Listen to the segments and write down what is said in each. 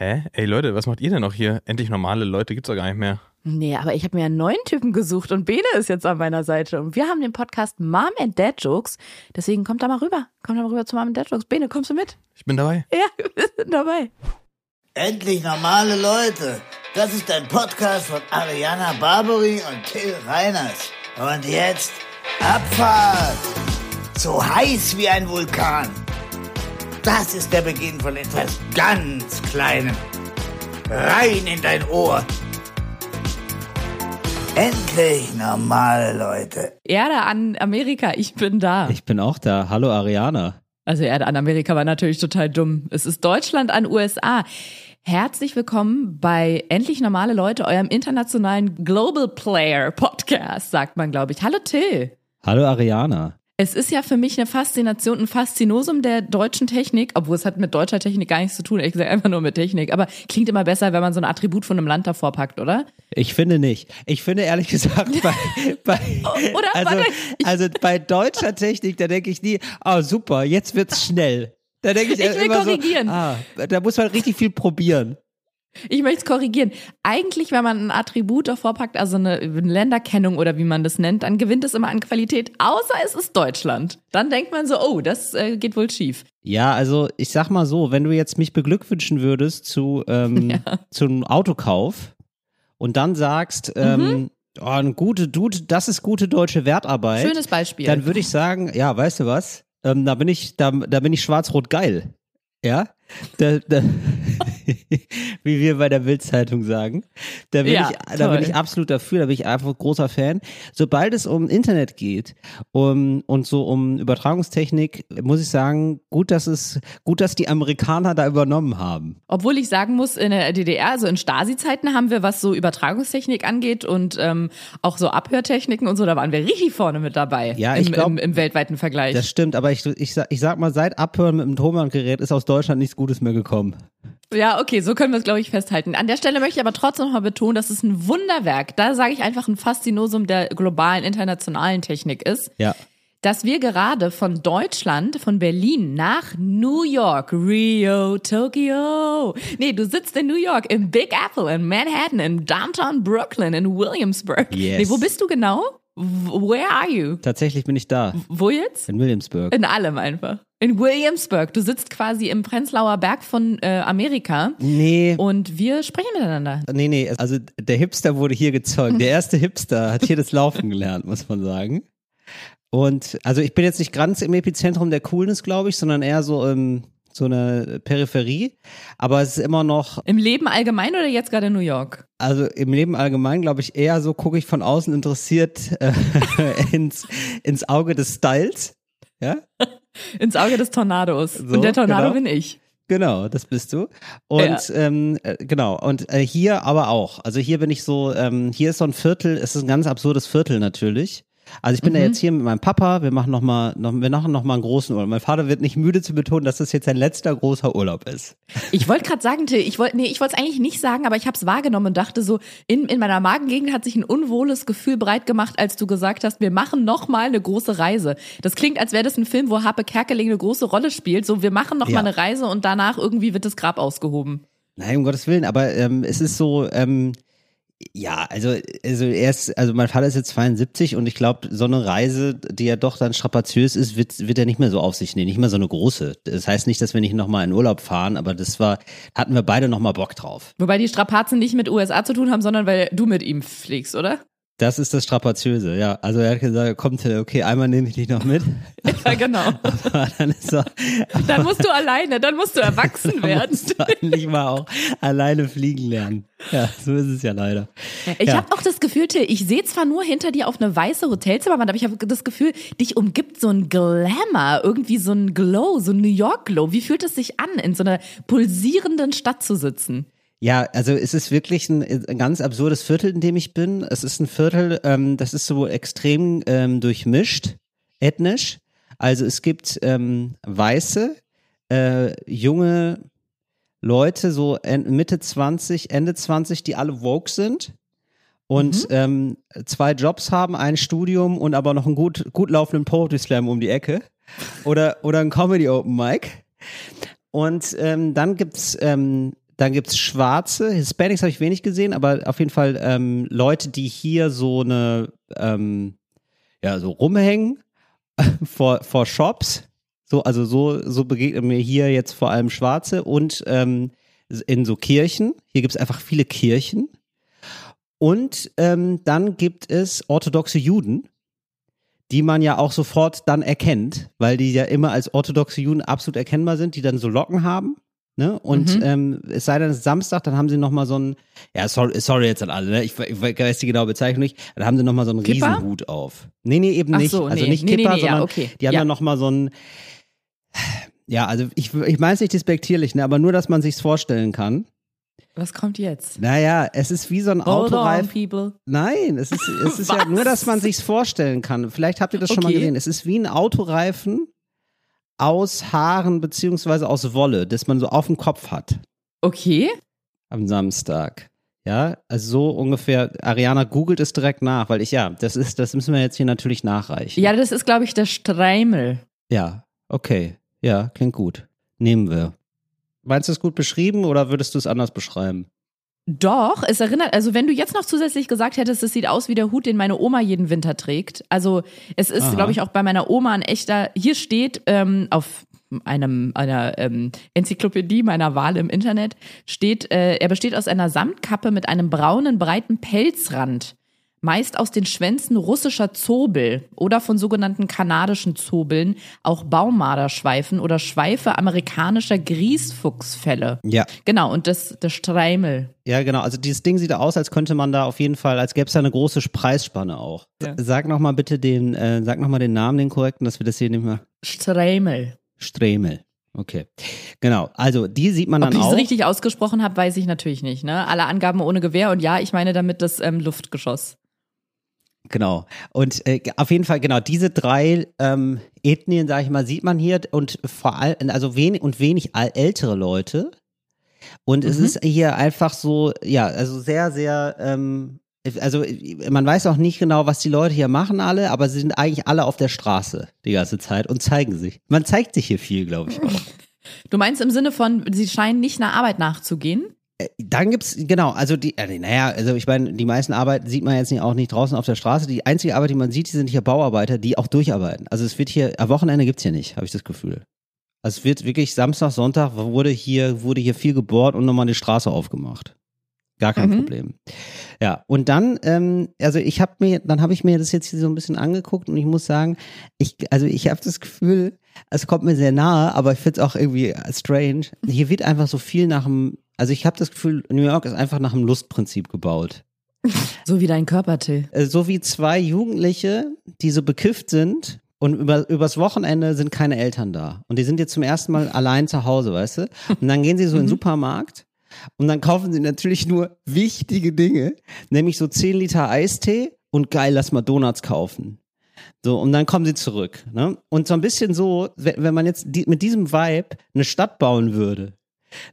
Hä? Ey Leute, was macht ihr denn noch hier? Endlich normale Leute gibt's doch gar nicht mehr. Nee, aber ich habe mir einen neuen Typen gesucht und Bene ist jetzt an meiner Seite. Und wir haben den Podcast Mom and Dad Jokes. Deswegen kommt da mal rüber. Kommt da mal rüber zu Mom and Dad Jokes. Bene, kommst du mit? Ich bin dabei. Ja, wir sind dabei. Endlich normale Leute. Das ist ein Podcast von Ariana Barbary und Till Reiners. Und jetzt Abfahrt. So heiß wie ein Vulkan. Das ist der Beginn von etwas ganz Kleinem. Rein in dein Ohr. Endlich normale Leute. Erde an Amerika, ich bin da. Ich bin auch da. Hallo Ariana. Also Erde an Amerika war natürlich total dumm. Es ist Deutschland an USA. Herzlich willkommen bei Endlich normale Leute, eurem internationalen Global Player Podcast, sagt man, glaube ich. Hallo Till. Hallo Ariana. Es ist ja für mich eine Faszination, ein Faszinosum der deutschen Technik, obwohl es hat mit deutscher Technik gar nichts zu tun, ehrlich gesagt einfach nur mit Technik. Aber klingt immer besser, wenn man so ein Attribut von einem Land davor packt, oder? Ich finde nicht. Ich finde ehrlich gesagt, bei, bei, Oder? also, ich- also bei deutscher Technik, da denke ich nie, oh super, jetzt wird's schnell. Da denke ich, Ich will immer korrigieren. so, ah, da muss man richtig viel probieren. Ich möchte es korrigieren. Eigentlich, wenn man ein Attribut davor packt, also eine, Länderkennung oder wie man das nennt, dann gewinnt es immer an Qualität, außer es ist Deutschland. Dann denkt man so, oh, das äh, geht wohl schief. Ja, also ich sag mal so, wenn du jetzt mich beglückwünschen würdest zu ähm, zum Autokauf und dann sagst, ähm, oh, eine gute, gute, das ist gute deutsche Wertarbeit. Mhm. Schönes Beispiel. Dann würde ich sagen, ja, weißt du was? Ähm, da bin ich, da, da bin ich schwarz-rot geil. Ja? Da, da, wie wir bei der Bildzeitung sagen. Da bin, Ja, ich, da bin ich absolut dafür, da bin ich einfach großer Fan. Sobald es um Internet geht um, und so um Übertragungstechnik, muss ich sagen, gut, dass es, gut, dass die Amerikaner da übernommen haben. Obwohl ich sagen muss, in der DDR, also in Stasi-Zeiten haben wir, was so Übertragungstechnik angeht und ähm, auch so Abhörtechniken und so, da waren wir richtig vorne mit dabei. Ja, im, ich glaub, im, im weltweiten Vergleich. Das stimmt, aber ich, ich, sag, ich sag mal, seit Abhören mit dem Thomann-Gerät ist aus Deutschland nichts Gutes mehr gekommen. Ja, okay, so können wir es, glaube ich, festhalten. An der Stelle möchte ich aber trotzdem noch mal betonen, dass es ein Wunderwerk, da sage ich einfach ein Faszinosum der globalen, internationalen Technik ist, Ja. dass wir gerade von Deutschland, von Berlin nach New York, Rio, Tokio. Nee, du sitzt in New York, im Big Apple, in Manhattan, in Downtown Brooklyn, in Williamsburg. Yes. Nee, wo bist du genau? Where are you? Tatsächlich bin ich da. Wo jetzt? In Williamsburg. In allem einfach. In Williamsburg. Du sitzt quasi im Prenzlauer Berg von äh, Amerika. Nee. Und wir sprechen miteinander. Nee, nee, also der Hipster wurde hier gezeugt. Der erste Hipster hat hier das Laufen gelernt, muss man sagen. Und also ich bin jetzt nicht ganz im Epizentrum der Coolness, glaube ich, sondern eher so im so eine Peripherie, aber es ist immer noch, Im Leben allgemein oder jetzt gerade in New York? also im Leben allgemein, glaube ich, eher so gucke ich von außen interessiert äh, ins, ins Auge des Styles. Ja, Ins Auge des Tornados. So, Und der Tornado genau. bin ich. Genau, das bist du. Und ähm, äh, genau, und äh, hier aber auch. Also hier bin ich so, ähm, hier ist so ein Viertel, es ist ein ganz absurdes Viertel natürlich. Also ich bin da jetzt hier mit meinem Papa, wir machen noch mal, noch, wir machen noch mal einen großen Urlaub. Mein Vater wird nicht müde zu betonen, dass das jetzt sein letzter großer Urlaub ist. Ich wollte gerade sagen, Till, ich wollte, nee, ich wollte es eigentlich nicht sagen, aber ich habe es wahrgenommen und dachte so, in, in meiner Magengegend hat sich ein unwohles Gefühl breit gemacht, als du gesagt hast, wir machen noch mal eine große Reise. Das klingt, als wäre das ein Film, wo Harpe Kerkeling eine große Rolle spielt. So, wir machen noch Ja. mal eine Reise und danach irgendwie wird das Grab ausgehoben. Nein, um Gottes Willen, aber ähm, es ist so, ähm, ja, also, also er ist, also mein Vater ist jetzt 72 und ich glaube, so eine Reise, die ja doch dann strapaziös ist, wird, wird er nicht mehr so auf sich nehmen, nicht mehr so eine große. Das heißt nicht, dass wir nicht nochmal in Urlaub fahren, aber das war, hatten wir beide nochmal Bock drauf. Wobei die Strapazen nicht mit USA zu tun haben, sondern weil du mit ihm fliegst, oder? Das ist das Strapaziöse, ja. Also er hat gesagt, kommt, okay, einmal nehme ich dich noch mit. Ja, genau. Aber dann ist er, Dann musst du alleine, dann musst du erwachsen dann werden. musst du endlich mal auch alleine fliegen lernen. Ja, so ist es ja leider. Ich Ja. habe auch das Gefühl, Till, ich sehe zwar nur hinter dir auf eine weiße Hotelzimmerwand, aber ich habe das Gefühl, dich umgibt so ein Glamour, irgendwie so ein Glow, so ein New York Glow. Wie fühlt es sich an, in so einer pulsierenden Stadt zu sitzen? Ja, also es ist wirklich ein, ein ganz absurdes Viertel, in dem ich bin. Es ist ein Viertel, ähm, das ist so extrem ähm, durchmischt, ethnisch. Also es gibt ähm, weiße, äh, junge Leute, so Mitte 20, Ende 20, die alle woke sind und ähm, zwei Jobs haben, ein Studium und aber noch einen gut, gut laufenden Poetry Slam um die Ecke oder, oder ein Comedy Open Mic. Und ähm, dann gibt's ähm, dann gibt's Schwarze, Hispanics habe ich wenig gesehen, aber auf jeden Fall ähm, Leute, die hier so eine, ähm, ja, so rumhängen vor, vor Shops. So, also so, so begegnen mir hier jetzt vor allem Schwarze und ähm, in so Kirchen. Hier gibt's einfach viele Kirchen. Und ähm, dann gibt es orthodoxe Juden, die man ja auch sofort dann erkennt, weil die ja immer als orthodoxe Juden absolut erkennbar sind, die dann so Locken haben. Ne? Und Mhm. ähm, es sei denn, es ist Samstag, dann haben sie nochmal so einen, ja, sorry, sorry jetzt an alle, ne? ich, ich weiß die genaue Bezeichnung nicht, dann haben sie nochmal so einen Kippa? Riesenhut auf. Nee, nee, eben Ach nicht. so, also nee. nicht Nee, nee, Kippa, nee, ja, sondern okay. die haben Ja. dann nochmal so einen, ja, also ich, ich meine es nicht despektierlich, ne? aber nur, dass man sich's vorstellen kann. Was kommt jetzt? Naja, es ist wie so ein Hold on, Autoreif. people. Nein, es ist, es ist ja nur, dass man sich's vorstellen kann. Vielleicht habt ihr das schon mal Okay. gesehen. Es ist wie ein Autoreifen aus Haaren beziehungsweise aus Wolle, das man so auf dem Kopf hat Okay. am Samstag. Ja, also so ungefähr. Ariana googelt es direkt nach, weil ich ja, das ist, das müssen wir jetzt hier natürlich nachreichen. Ja, das ist, glaube ich, der Streimel. Ja, okay. Ja, klingt gut. Nehmen wir. Meinst du es gut beschrieben oder würdest du es anders beschreiben? Doch, es erinnert, also wenn du jetzt noch zusätzlich gesagt hättest, es sieht aus wie der Hut, den meine Oma jeden Winter trägt. Also es ist, glaube ich, auch bei meiner Oma ein echter, hier steht ähm, auf einem einer ähm, Enzyklopädie meiner Wahl im Internet steht, äh, er besteht aus einer Samtkappe mit einem braunen breiten Pelzrand, meist aus den Schwänzen russischer Zobel oder von sogenannten kanadischen Zobeln, auch Baumarderschweifen oder Schweife amerikanischer Griesfuchsfelle. Ja. Genau, und das, das Streimel. Ja, genau. Also dieses Ding sieht aus, als könnte man da auf jeden Fall, als gäbe es da eine große Preisspanne auch. Ja. Sag noch mal bitte den, äh, sag noch mal den Namen, den korrekten, dass wir das hier nicht mehr. Streimel. Stremel. Okay. Genau. Also die sieht man Ob dann ich es auch. richtig ausgesprochen habe, weiß ich natürlich nicht. Ne? Alle Angaben ohne Gewehr und ja, ich meine damit das ähm, Luftgeschoss. Genau. Und äh, auf jeden Fall, genau, diese drei ähm, Ethnien, sage ich mal, sieht man hier und vor allem, also wenig und wenig ältere Leute. Und es Mhm. ist hier einfach so, ja, also sehr, sehr, ähm, also man weiß auch nicht genau, was die Leute hier machen alle, aber sie sind eigentlich alle auf der Straße die ganze Zeit und zeigen sich. Man zeigt sich hier viel, glaube ich auch. Du meinst im Sinne von, sie scheinen nicht einer Arbeit nachzugehen? Dann gibt's genau, also die, äh, naja, also ich meine, die meisten Arbeiten sieht man jetzt nicht, auch nicht draußen auf der Straße. Die einzige Arbeit, die man sieht, die sind hier Bauarbeiter, die auch durcharbeiten. Also es wird hier, am Wochenende gibt's hier nicht, habe ich das Gefühl. Also es wird wirklich Samstag, Sonntag wurde hier, wurde hier viel gebohrt und nochmal eine Straße aufgemacht. Gar kein Mhm. Problem. Ja, und dann, ähm, also ich habe mir, dann habe ich mir das jetzt hier so ein bisschen angeguckt und ich muss sagen, ich, also ich habe das Gefühl, es kommt mir sehr nahe, aber ich finde es auch irgendwie strange. Hier wird einfach so viel nach dem, also ich habe das Gefühl, New York ist einfach nach dem Lustprinzip gebaut. So wie dein Körper, Till. Äh, So wie zwei Jugendliche, die so bekifft sind und über, übers Wochenende sind keine Eltern da. Und die sind jetzt zum ersten Mal allein zu Hause, weißt du? Und dann gehen sie so in den Supermarkt und dann kaufen sie natürlich nur wichtige Dinge, nämlich so 10 Liter Eistee und geil, lass mal Donuts kaufen. So, und dann kommen sie zurück. Ne? Und so ein bisschen so, wenn, wenn man jetzt die, mit diesem Vibe eine Stadt bauen würde,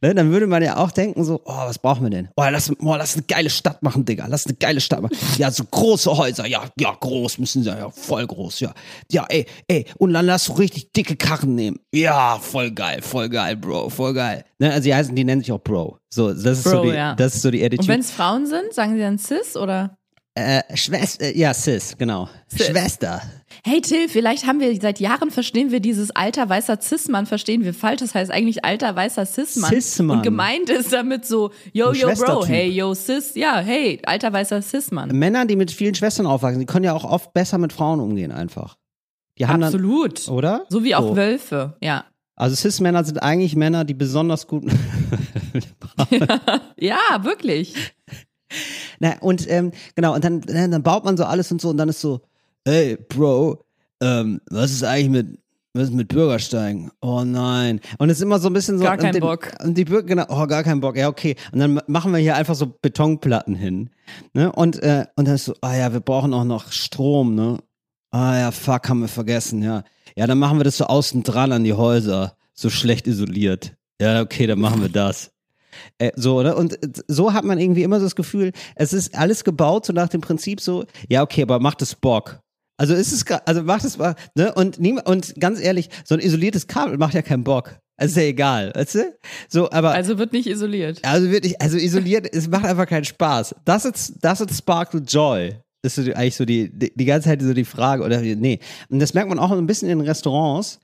ne, dann würde man ja auch denken so, oh, was brauchen wir denn? Oh, lass, oh, lass eine geile Stadt machen, Digga. Lass eine geile Stadt machen. Ja, so große Häuser. Ja, ja, groß müssen sie, ja, voll groß, ja. Ja, ey, ey, und dann lass so richtig dicke Karren nehmen. Ja, voll geil, voll geil, Bro, voll geil. Ne, also die heißen, die nennen sich auch Bro. So, das ist so Bro, die, ja. das ist so die Und Attitude. wenn es Frauen sind, sagen sie dann Cis oder? Äh, Schwester, ja, Sis, genau. Sis. Schwester. Hey Till, vielleicht haben wir seit Jahren verstehen wir dieses alter weißer Cis-Mann, verstehen wir falsch. Das heißt eigentlich alter weißer Cis-Mann. Cis-Mann. Und gemeint ist damit so, yo, Ein yo, Bro, hey, yo, Cis, ja, hey, alter weißer Cis-Mann. Männer, die mit vielen Schwestern aufwachsen, die können ja auch oft besser mit Frauen umgehen einfach. Die haben Absolut. dann, oder? So wie auch So. Wölfe, ja. Also Cis-Männer sind eigentlich Männer, die besonders gut. Ja, wirklich. Na, und ähm, genau, und dann, dann dann baut man so alles und so und dann ist so, hey, Bro, ähm, was ist eigentlich mit, was ist mit Bürgersteigen? Oh nein. Und es ist immer so ein bisschen so. Gar kein den, Bock. Und die Bürger, genau, oh, gar kein Bock, ja, okay. Und dann machen wir hier einfach so Betonplatten hin. Ne? Und, äh, und dann ist so, ah ja, wir brauchen auch noch Strom, ne? Ah ja, fuck, haben wir vergessen, ja. Ja, dann machen wir das so außen dran an die Häuser, so schlecht isoliert. Ja, okay, dann machen wir das. Äh, so, oder? Und äh, so hat man irgendwie immer so das Gefühl, es ist alles gebaut so nach dem Prinzip so, ja, okay, aber macht es Bock. Also ist es, also macht es, ne? Und, und ganz ehrlich, so ein isoliertes Kabel macht ja keinen Bock. ist ja egal, weißt du? So, aber Also wird nicht isoliert. also wirklich, also isoliert, es macht einfach keinen Spaß. Das ist, das ist Sparkle Joy. Das ist so eigentlich so die, die, die ganze Zeit so die Frage, oder nee. Und das merkt man auch ein bisschen in Restaurants.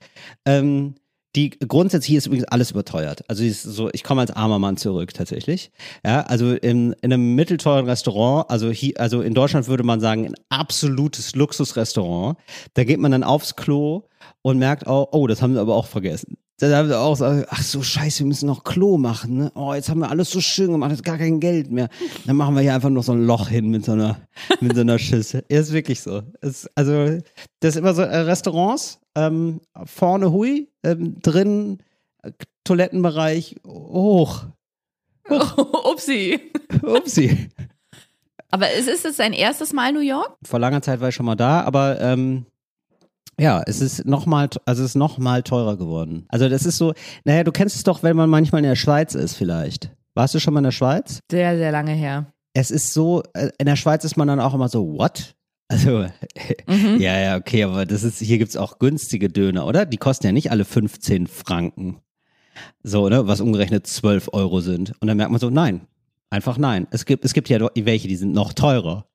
Ähm, die grundsätzlich ist übrigens alles überteuert. Also ist so, ich komme als armer Mann zurück tatsächlich. Ja, also in, in einem mittelteuren Restaurant, also hier, also in Deutschland würde man sagen, ein absolutes Luxusrestaurant. Da geht man dann aufs Klo und merkt auch, oh, das haben sie aber auch vergessen. Da haben sie auch so, ach so, scheiße, wir müssen noch Klo machen. Ne? Oh, jetzt haben wir alles so schön gemacht, jetzt gar kein Geld mehr. Dann machen wir hier einfach noch so ein Loch hin mit so einer, mit so einer Schüssel. Ist wirklich so. Es, also, das ist immer so äh, Restaurants, ähm, vorne hui, ähm, drin äh, Toilettenbereich hoch. Upsi. Upsi. Aber ist es jetzt dein erstes Mal New York? Vor langer Zeit war ich schon mal da, aber ähm, ja, es ist nochmal, also es ist noch mal teurer geworden. Also das ist so, naja, du kennst es doch, wenn man manchmal in der Schweiz ist vielleicht. Warst du schon mal in der Schweiz? Sehr, sehr lange her. Es ist so, äh, in der Schweiz ist man dann auch immer so, what? Also, ja, ja, okay, aber das ist, hier gibt's auch günstige Döner, oder? Die kosten ja nicht alle 15 Franken. So, ne? Was umgerechnet 12 Euro sind. Und dann merkt man so, nein. Einfach nein. Es gibt, es gibt ja welche, die sind noch teurer.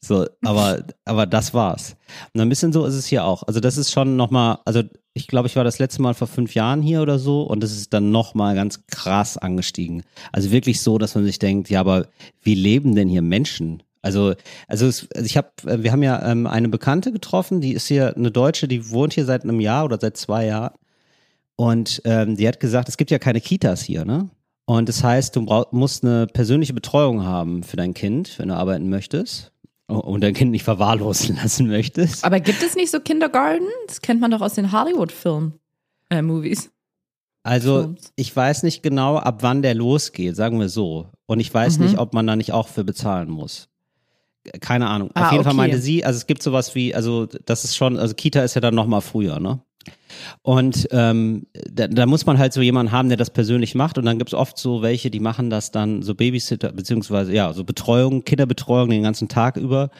So, aber, aber das war's. Und ein bisschen so ist es hier auch. Also das ist schon nochmal, also ich glaube, ich war das letzte Mal vor fünf Jahren hier oder so und das ist dann nochmal ganz krass angestiegen. Also wirklich so, dass man sich denkt, ja, aber wie leben denn hier Menschen? Also, also, es, also ich habe, wir haben ja ähm, eine Bekannte getroffen, die ist hier eine Deutsche, die wohnt hier seit einem Jahr oder seit zwei Jahren. Und ähm, die hat gesagt, es gibt ja keine Kitas hier, ne? Und das heißt, du brauch, musst eine persönliche Betreuung haben für dein Kind, wenn du arbeiten möchtest und dein Kind nicht verwahrlosen lassen möchtest. Aber gibt es nicht so Kindergarten? Das kennt man doch aus den Hollywood-Filmen, äh, Movies. Also Films. ich weiß nicht genau, ab wann der losgeht, sagen wir so. Und ich weiß Mhm. nicht, ob man da nicht auch für bezahlen muss. Keine Ahnung. Auf Ah, jeden Fall okay. meinte sie, also es gibt sowas wie, also das ist schon, also Kita ist ja dann noch mal früher, ne? Und ähm, da, da muss man halt so jemanden haben, der das persönlich macht. Und dann gibt's oft so welche, die machen das dann so Babysitter, beziehungsweise ja, so Betreuung, Kinderbetreuung den ganzen Tag über.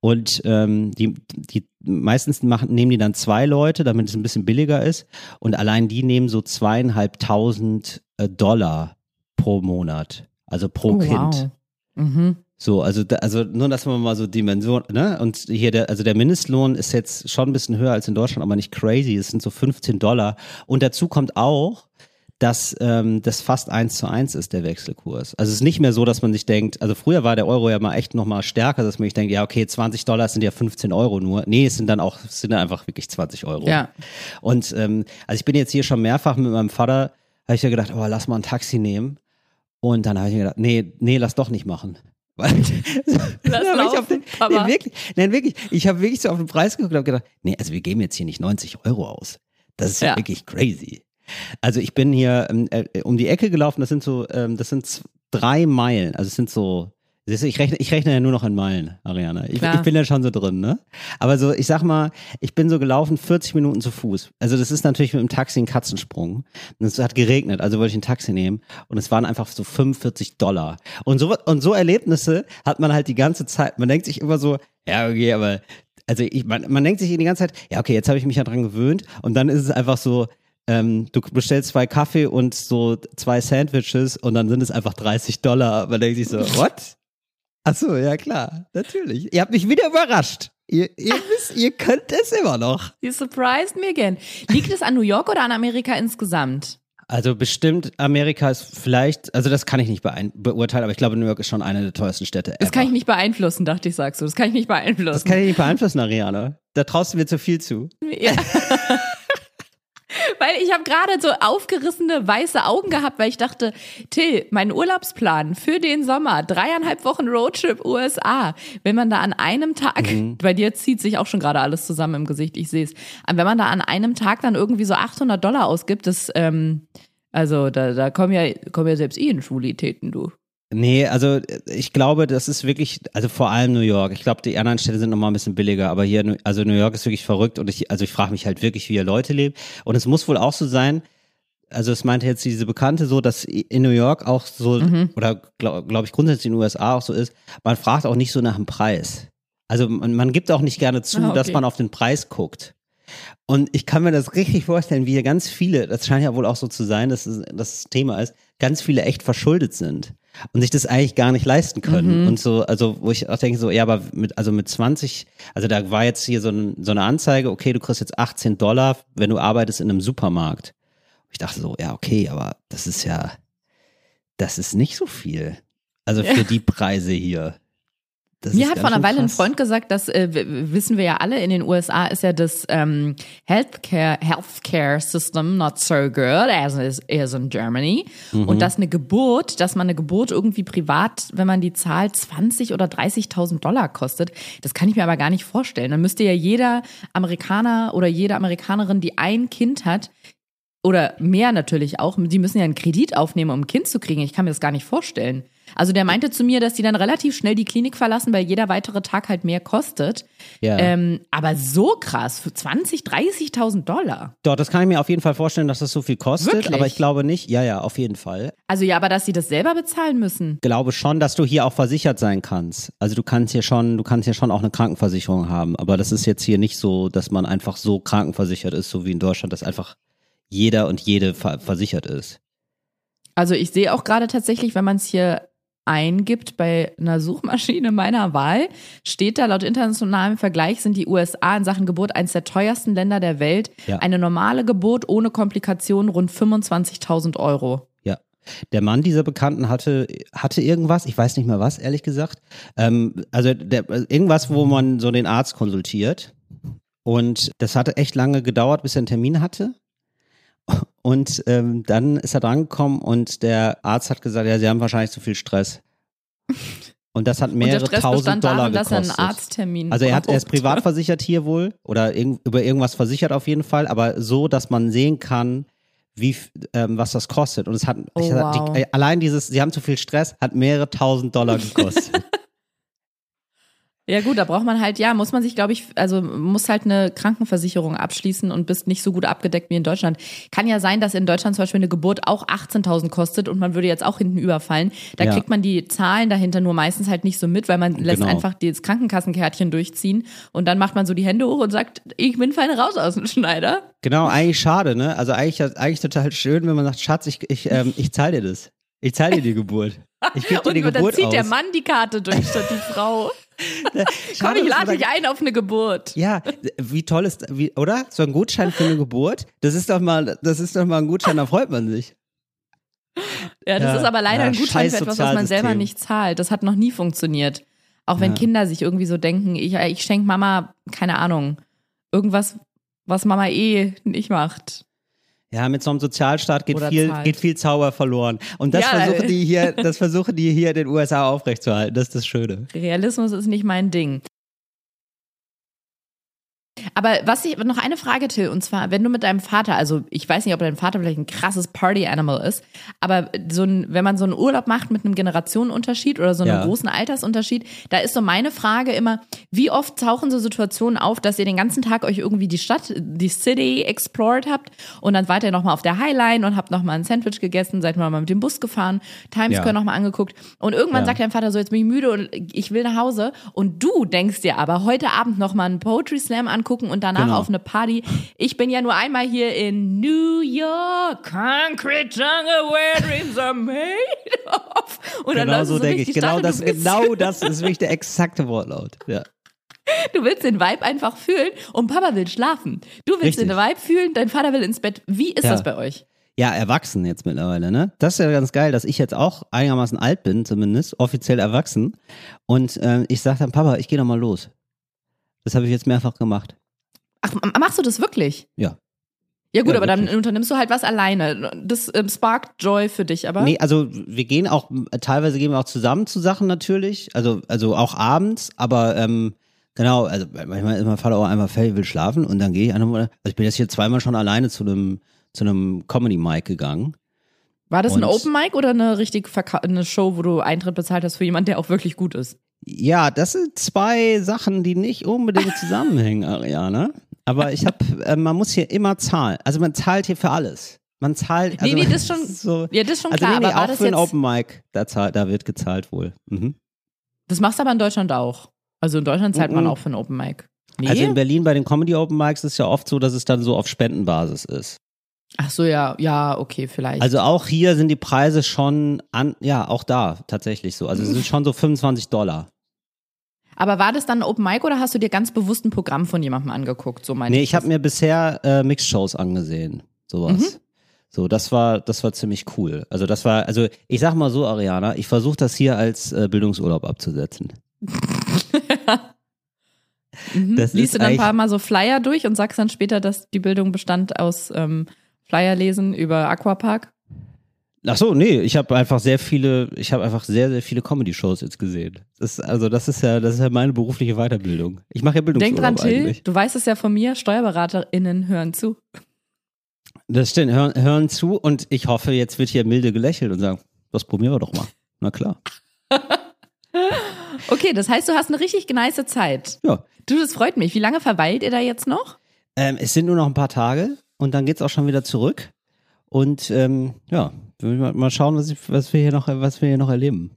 Und ähm, die, die meistens machen, nehmen die dann zwei Leute, damit es ein bisschen billiger ist. Und allein die nehmen so zweieinhalbtausend äh, Dollar pro Monat. Also pro Oh, Kind. wow. Mhm. So, also, da, also nur, dass man mal so Dimension, ne? Und hier der, also der Mindestlohn ist jetzt schon ein bisschen höher als in Deutschland, aber nicht crazy. Es sind so 15 Dollar. Und dazu kommt auch, dass ähm, das fast eins zu eins ist, der Wechselkurs. Also es ist nicht mehr so, dass man sich denkt, also früher war der Euro ja mal echt noch mal stärker, dass man sich denkt, ja, okay, 20 Dollar sind ja 15 Euro nur. Nee, es sind dann auch, es sind dann einfach wirklich 20 Euro. Ja. Und ähm, also ich bin jetzt hier schon mehrfach mit meinem Vater, habe ich ja gedacht, oh, lass mal ein Taxi nehmen. Und dann habe ich mir gedacht, nee, nee, lass doch nicht machen. Weil, Lass ich auf laufen, den. Nee, wirklich, nein, wirklich. Ich habe wirklich so auf den Preis geguckt und habe gedacht, nee, also wir geben jetzt hier nicht 90 Euro aus. Das ist ja, Ja. wirklich crazy. Also ich bin hier ähm, äh, um die Ecke gelaufen, das sind so, ähm, das sind drei Meilen, also es sind so, ich rechne, ich rechne ja nur noch in Meilen, Ariana. Ich, ich bin ja schon so drin, ne? Aber so, ich sag mal, ich bin so gelaufen 40 Minuten zu Fuß. Also das ist natürlich mit dem Taxi ein Katzensprung. Und es hat geregnet, also wollte ich ein Taxi nehmen und es waren einfach so 45 Dollar. Und so, und so Erlebnisse hat man halt die ganze Zeit. Man denkt sich immer so, ja, okay, aber also ich, man, man denkt sich die ganze Zeit, ja, okay, jetzt habe ich mich ja dran gewöhnt und dann ist es einfach so, ähm, du bestellst zwei Kaffee und so zwei Sandwiches und dann sind es einfach 30 Dollar. Man denkt sich so, what? Ach so, ja klar, natürlich. Ihr habt mich wieder überrascht. Ihr, ihr wisst, ihr könnt es immer noch. You surprised me again. Liegt es an New York oder an Amerika insgesamt? Also bestimmt, Amerika ist vielleicht, also das kann ich nicht beein- beurteilen, aber ich glaube, New York ist schon eine der teuersten Städte ever. Das kann ich nicht beeinflussen, dachte ich, sagst du. Das kann ich nicht beeinflussen. das kann ich nicht beeinflussen, Ariane. Da traust du mir zu viel zu. Ja. Weil ich habe gerade so aufgerissene weiße Augen gehabt, weil ich dachte, Till, mein Urlaubsplan für den Sommer, dreieinhalb Wochen Roadtrip USA, wenn man da an einem Tag, bei dir zieht sich auch schon gerade alles zusammen im Gesicht, ich sehe es, wenn man da an einem Tag dann irgendwie so 800 Dollar ausgibt, das, ähm, also da, da kommen ja, kommen ja selbst Ehenschulitäten, du. Nee, also ich glaube, das ist wirklich, also vor allem New York. Ich glaube, die anderen Städte sind nochmal ein bisschen billiger, aber hier, also New York ist wirklich verrückt und ich, also ich frage mich halt wirklich, wie hier Leute leben. Und es muss wohl auch so sein, also es meinte jetzt diese Bekannte so, dass in New York auch so, oder glaube glaub ich grundsätzlich in den USA auch so ist, man fragt auch nicht so nach dem Preis. Also man, man gibt auch nicht gerne zu, Ah, okay. dass man auf den Preis guckt. Und ich kann mir das richtig vorstellen, wie hier ganz viele, das scheint ja wohl auch so zu sein, dass das Thema ist, ganz viele echt verschuldet sind und sich das eigentlich gar nicht leisten können. Mhm. Und so, also wo ich auch denke, so, ja, aber mit, also mit 20, also da war jetzt hier so, ein, so eine Anzeige, okay, du kriegst jetzt 18 Dollar, wenn du arbeitest in einem Supermarkt. Ich dachte so, ja, okay, aber das ist ja, das ist nicht so viel. Also für Ja. die Preise hier. Das Mir hat vor einer Weile ein. Freund gesagt, dass äh, wissen wir ja alle, in den USA ist ja das ähm, Healthcare, Healthcare System not so good as is in Germany. Mhm. Und dass eine Geburt, dass man eine Geburt irgendwie privat, wenn man die zahlt, 20 oder 30.000 Dollar kostet, das kann ich mir aber gar nicht vorstellen. Dann müsste ja jeder Amerikaner oder jede Amerikanerin, die ein Kind hat, oder mehr natürlich auch, die müssen ja einen Kredit aufnehmen, um ein Kind zu kriegen. Ich kann mir das gar nicht vorstellen. Also der meinte zu mir, dass die dann relativ schnell die Klinik verlassen, weil jeder weitere Tag halt mehr kostet. Ja. Ähm, aber so krass, für 20, 30.000 Dollar. Doch, das kann ich mir auf jeden Fall vorstellen, dass das so viel kostet, Wirklich? aber ich glaube nicht, ja, ja, auf jeden Fall. Also ja, aber dass sie das selber bezahlen müssen. glaube schon, dass du hier auch versichert sein kannst. Also du kannst hier schon, du kannst hier schon auch eine Krankenversicherung haben, aber das ist jetzt hier nicht so, dass man einfach so krankenversichert ist, so wie in Deutschland, dass einfach jeder und jede ver versichert ist. Also ich sehe auch gerade tatsächlich, wenn man es hier eingibt bei einer Suchmaschine meiner Wahl, steht da laut internationalem Vergleich sind die USA in Sachen Geburt eines der teuersten Länder der Welt. Ja. Eine normale Geburt ohne Komplikationen rund 25.000 Euro. Ja. Der Mann dieser Bekannten hatte, hatte irgendwas, ich weiß nicht mehr was, ehrlich gesagt. Ähm, also der, irgendwas, wo man so den Arzt konsultiert. Und das hatte echt lange gedauert, bis er einen Termin hatte. Und ähm, dann ist er drangekommen und der Arzt hat gesagt, ja, Sie haben wahrscheinlich zu viel Stress. Und das hat mehrere tausend Dollar er einen gekostet. Arzttermin Also er, hat, er ist privat versichert hier wohl oder irg über irgendwas versichert auf jeden Fall, aber so, dass man sehen kann, wie ähm, was das kostet. Und es hat Oh, wow. die, äh, allein dieses, sie haben zu viel Stress, hat mehrere tausend Dollar gekostet. Ja gut, da braucht man halt, ja, muss man sich, glaube ich, also muss halt eine Krankenversicherung abschließen und bist nicht so gut abgedeckt wie in Deutschland. Kann ja sein, dass in Deutschland zum Beispiel eine Geburt auch 18.000 kostet und man würde jetzt auch hinten überfallen. Da Ja. kriegt man die Zahlen dahinter nur meistens halt nicht so mit, weil man lässt Genau. einfach das Krankenkassenkärtchen durchziehen und dann macht man so die Hände hoch und sagt, ich bin fein raus aus dem Schneider. genau, eigentlich schade, ne? Also eigentlich, eigentlich total schön, wenn man sagt, Schatz, ich, ich, ähm, ich zahle dir das. Ich zahle dir die Geburt. Ich gebe dir Und die dann Geburt zieht aus. der Mann die Karte durch statt die Frau. Komm, Schade, ich lade dich ein auf eine Geburt. Ja, wie toll ist, wie, oder? So ein Gutschein für eine Geburt? Das ist doch mal, das ist doch mal ein Gutschein, da freut man sich. Ja, das Ja, ist aber leider ja, ein Gutschein für etwas, was man selber nicht zahlt. Das hat noch nie funktioniert. Auch wenn Ja. Kinder sich irgendwie so denken, ich, ich schenke Mama, keine Ahnung, irgendwas, was Mama eh nicht macht. Ja, mit so einem Sozialstaat geht Oder viel, zahlt. geht viel Zauber verloren. Und das Ja, versuchen äh. die hier, das versuchen die hier in den USA aufrechtzuerhalten. Das ist das Schöne. Realismus ist nicht mein Ding. Aber was ich, noch eine Frage, Till, und zwar, wenn du mit deinem Vater, also ich weiß nicht, ob dein Vater vielleicht ein krasses Party-Animal ist, aber so ein, wenn man so einen Urlaub macht mit einem Generationenunterschied oder so einem Ja. großen Altersunterschied, da ist so meine Frage immer, wie oft tauchen so Situationen auf, dass ihr den ganzen Tag euch irgendwie die Stadt, die City explored habt und dann wart ihr nochmal auf der Highline und habt nochmal ein Sandwich gegessen, seid mal mit dem Bus gefahren, Times Ja. Square nochmal angeguckt und irgendwann Ja. sagt dein Vater so, jetzt bin ich müde und ich will nach Hause und du denkst dir aber heute Abend nochmal einen Poetry Slam angucken und danach Genau. auf eine Party. Ich bin ja nur einmal hier in New York, Concrete Jungle, where dreams are made of. Und dann Genau du so denke ich. Genau das, genau das ist wirklich der exakte Wortlaut. Ja. du willst den Vibe einfach fühlen und Papa will schlafen. Du willst Richtig. den Vibe fühlen, dein Vater will ins Bett. Wie ist Ja. das bei euch? ja, erwachsen jetzt mittlerweile, ne? Das ist ja ganz geil, dass ich jetzt auch einigermaßen alt bin, zumindest, offiziell erwachsen. Und äh, ich sage dann, Papa, ich gehe noch mal los. Das habe ich jetzt mehrfach gemacht. Ach, machst du das wirklich? Ja. Ja gut, Ja, aber dann wirklich. unternimmst du halt was alleine. Das ähm, sparkt Joy für dich, aber Nee, also wir gehen auch, teilweise gehen wir auch zusammen zu Sachen natürlich, also, also auch abends, aber ähm, genau, also manchmal ist mein Vater auch einfach fertig, will schlafen und dann gehe ich einmal, also ich bin jetzt hier zweimal schon alleine zu einem zu einem Comedy-Mic gegangen. war das ein und- Open Mic oder eine richtig verka eine Show, wo du Eintritt bezahlt hast für jemanden, der auch wirklich gut ist? Ja, das sind zwei Sachen, die nicht unbedingt zusammenhängen, Ariane. Aber ich habe, äh, man muss hier immer zahlen. Also man zahlt hier für alles. Man zahlt. Also Nee, nee, das ist schon- So, Ja, das ist schon also klar, nee, nee, aber auch das für ein Open Mic, da, zahlt, da wird gezahlt wohl. Mhm. Das machst du aber in Deutschland auch. Also in Deutschland zahlt man Mhm. auch für ein Open Mic. Nee? Also in Berlin bei den Comedy Open Mics ist es ja oft so, dass es dann so auf Spendenbasis ist. Ach so, ja, ja, okay, vielleicht. Also auch hier sind die Preise schon an, ja, auch da tatsächlich so. Also es sind schon so 25 Dollar. Aber war das dann Open Mic oder hast du dir ganz bewusst ein Programm von jemandem angeguckt? So meine Nee, ich habe mir bisher äh, Mixed-Shows angesehen. Sowas. Mhm. So, das war, das war ziemlich cool. Also das war, also ich sag mal so, Ariana, ich versuche das hier als äh, Bildungsurlaub abzusetzen. Mhm. Das Liest du dann ein paar Mal so Flyer durch und sagst dann später, dass die Bildung bestand aus ähm, Flyer lesen über Aquapark? Ach so, nee, ich habe einfach sehr viele, ich habe einfach sehr, sehr viele Comedy-Shows jetzt gesehen. Das, ist- also das ist ja, das ist ja meine berufliche Weiterbildung. Ich mache ja Denk Bildungsurlaub dran, Till, eigentlich. du weißt es ja von mir, SteuerberaterInnen hören zu. Das stimmt, hören, hören zu und ich hoffe, jetzt wird hier milde gelächelt und sagen, das probieren wir doch mal. Na klar. Okay, das heißt, du hast eine richtig nice Zeit. Ja. Du, das freut mich. Wie lange verweilt ihr da jetzt noch? Ähm, es sind nur noch ein paar Tage und dann geht's auch schon wieder zurück. Und ähm, ja, mal- schauen, was, ich, was, wir hier noch, was wir hier noch erleben.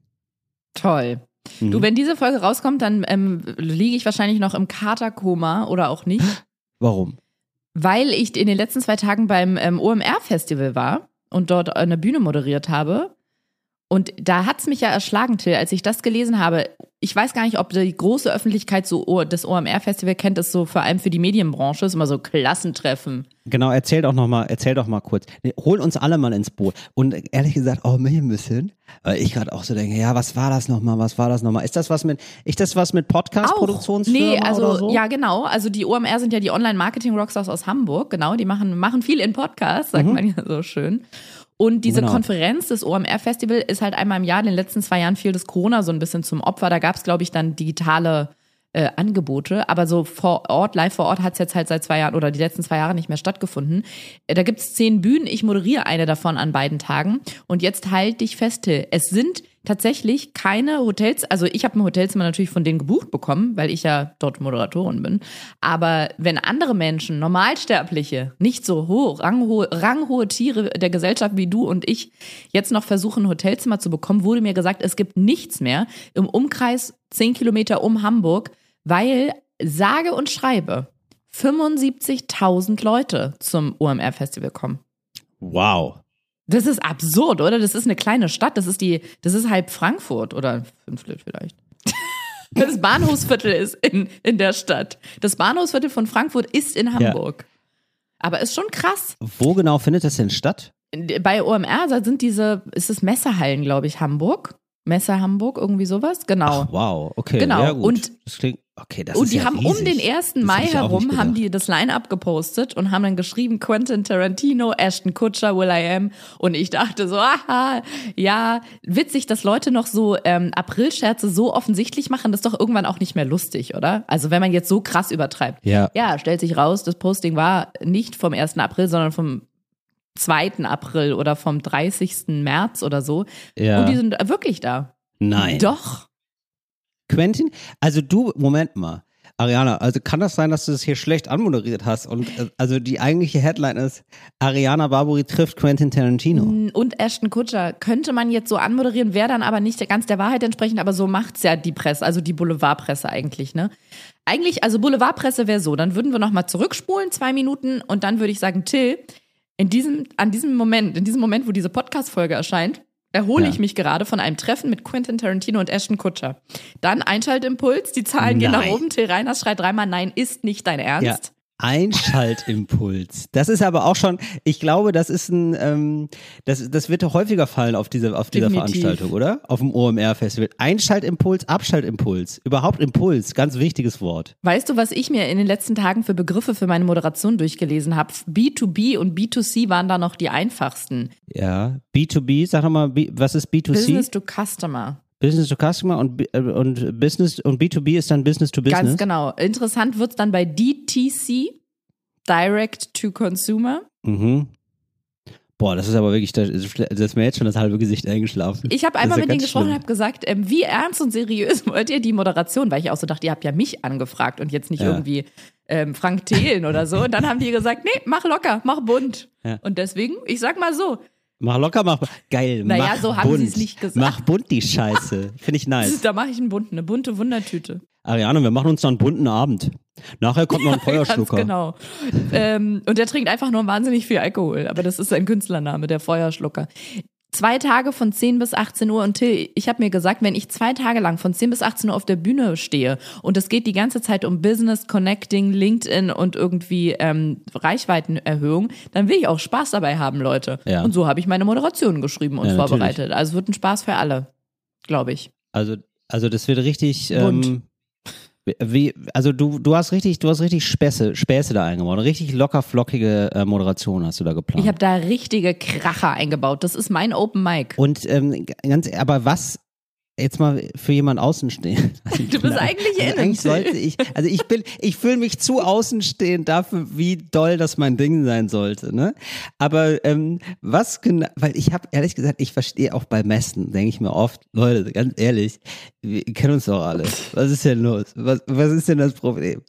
Toll. Mhm. Du, wenn diese Folge rauskommt, dann ähm, liege ich wahrscheinlich noch im Katerkoma oder auch nicht, Warum? weil ich in den letzten zwei Tagen beim ähm, OMR-Festival war und dort eine Bühne moderiert habe. Und da hat's mich ja erschlagen, Till, als ich das gelesen habe. Ich weiß gar nicht, ob die große Öffentlichkeit so das OMR-Festival kennt, das so vor allem für die Medienbranche ist immer so Klassentreffen. Genau, erzähl doch noch mal, erzähl doch mal kurz. Nee, hol uns alle mal ins Boot. Und ehrlich gesagt, auch mich ein bisschen, weil ich gerade auch so denke, ja, was war das nochmal, was war das nochmal? Ist das was mit, ist das was mit Podcast-Produktionsfirma Nee, also oder so? ja genau. Also die OMR sind ja die Online-Marketing-Rockstars aus Hamburg. Genau, die machen machen viel in Podcasts, sagt man ja so schön. Und diese Genau. Konferenz des OMR-Festival ist halt einmal im Jahr. In den letzten zwei Jahren fiel das Corona so ein bisschen zum Opfer. Da gab es, glaube ich, dann digitale äh, Angebote. Aber so vor Ort, live vor Ort hat es jetzt halt seit zwei Jahren oder die letzten zwei Jahre nicht mehr stattgefunden. Äh, da gibt es zehn Bühnen. Ich moderiere eine davon an beiden Tagen. Und jetzt halt dich fest, Till. Es sind tatsächlich keine Hotels, also ich habe ein Hotelzimmer natürlich von denen gebucht bekommen, weil ich ja dort Moderatorin bin. Aber wenn andere Menschen, Normalsterbliche, nicht so hoch, ranghohe, ranghohe Tiere der Gesellschaft wie du und ich, jetzt noch versuchen, ein Hotelzimmer zu bekommen, wurde mir gesagt, es gibt nichts mehr im Umkreis 10 Kilometer um Hamburg, weil sage und schreibe 75.000 Leute zum OMR-Festival kommen. Wow. Das ist absurd, oder? Das ist eine kleine Stadt. Das ist die, das ist halb Frankfurt oder Fünftel vielleicht. Das Bahnhofsviertel ist in, in der Stadt. Das Bahnhofsviertel von Frankfurt ist in Hamburg. Aber ist schon krass. Wo genau findet das denn statt? Bei OMR, da sind diese, ist es Messehallen, glaube ich, Hamburg? Messe Hamburg, irgendwie sowas? Genau. Ach, wow, okay. Genau. Ja, gut. Und- das klingt, okay, das und ist die ja haben riesig. um den 1. Das Mai herum, haben die das Line-Up gepostet und haben dann geschrieben, Quentin Tarantino, Ashton Kutcher, Will I Am. Und ich dachte so, aha, ja, witzig, dass Leute noch so ähm, Aprilscherze so offensichtlich machen, das ist doch irgendwann auch nicht mehr lustig, oder? Also wenn man jetzt so krass übertreibt. Ja. Ja, stellt sich raus, das Posting war nicht vom 1. April, sondern vom 2. April oder vom 30. März oder so. Ja. Und die sind wirklich da. Nein. Doch. Quentin, also du, Moment mal. Ariana, also kann das sein, dass du das hier schlecht anmoderiert hast und äh, also die eigentliche Headline ist Ariana Barbary trifft Quentin Tarantino. Und Ashton Kutscher könnte man jetzt so anmoderieren, wäre dann aber nicht ganz der Wahrheit entsprechend, aber so macht's ja die Presse, also die Boulevardpresse eigentlich, ne? Eigentlich, also Boulevardpresse wäre so, dann würden wir nochmal zurückspulen, zwei Minuten, und dann würde ich sagen, Till, in diesem, an diesem Moment, in diesem Moment, wo diese Podcast-Folge erscheint, erhole Ja. ich mich gerade von einem Treffen mit Quentin Tarantino und Ashton Kutscher. Dann Einschaltimpuls, die Zahlen gehen nach Nein. oben, Till Reiners schreit dreimal, nein, ist nicht dein Ernst. Einschaltimpuls. Das ist aber auch schon, ich glaube, das ist ein, ähm, das, das wird häufiger fallen auf diese, auf dieser Definitiv. Veranstaltung, oder? Auf dem OMR-Festival. Einschaltimpuls, Abschaltimpuls. Überhaupt Impuls, ganz wichtiges Wort. Weißt du, was ich mir in den letzten Tagen für Begriffe für meine Moderation durchgelesen habe? B2B und B2C waren da noch die einfachsten. Ja. B2B, sag doch mal, B, was ist B2C? Business to Customer. Business to Customer und, äh, und Business und B2B ist dann Business to Business. Ganz genau. Interessant wird's dann bei DTC, Direct to Consumer. Mhm. Boah, das ist aber wirklich, das ist mir jetzt schon das halbe Gesicht eingeschlafen. Ich habe einmal ja mit denen gesprochen und habe gesagt, ähm, wie ernst und seriös wollt ihr die Moderation? Weil ich auch so dachte, ihr habt ja mich angefragt und jetzt nicht Ja. irgendwie ähm, Frank Thelen oder so. Und dann haben die gesagt, nee, mach locker, mach bunt. Ja. Und deswegen, ich sag mal so, Mach locker, mach geil. Naja, mach so haben bunt. sie es nicht gesagt. Mach bunt die Scheiße. Finde ich nice. Da mache ich einen bunten, eine bunte Wundertüte. Ariane, wir machen uns noch einen bunten Abend. Nachher kommt noch ein Feuerschlucker. Ganz genau. ähm, und der trinkt einfach nur wahnsinnig viel Alkohol. Aber das ist sein Künstlername, der Feuerschlucker. Zwei Tage von 10 bis 18 Uhr und Till, ich habe mir gesagt, wenn ich zwei Tage lang von 10 bis 18 Uhr auf der Bühne stehe und es geht die ganze Zeit um Business, Connecting, LinkedIn und irgendwie ähm, Reichweitenerhöhung, dann will ich auch Spaß dabei haben, Leute. Ja. Und so habe ich meine Moderation geschrieben und Ja, natürlich. vorbereitet. Also es wird ein Spaß für alle, glaube ich. Also, also das wird richtig. Ähm, wie, also du, du hast richtig, du hast richtig Späße, Späße da eingebaut. Eine richtig locker flockige äh, Moderation hast du da geplant. Ich habe da richtige Kracher eingebaut. Das ist mein Open Mic. Und ähm, ganz, aber was jetzt mal für jemanden außenstehend. Du bist eigentlich innen, Eigentlich sollte ich, also ich bin, ich fühle mich zu außenstehend dafür, wie doll das mein Ding sein sollte. Ne? Aber ähm, was genau, weil ich habe ehrlich gesagt, ich verstehe auch bei Messen, denke ich mir oft, Leute, ganz ehrlich, wir kennen uns doch alle. Was ist denn los? Was, was ist denn das Problem?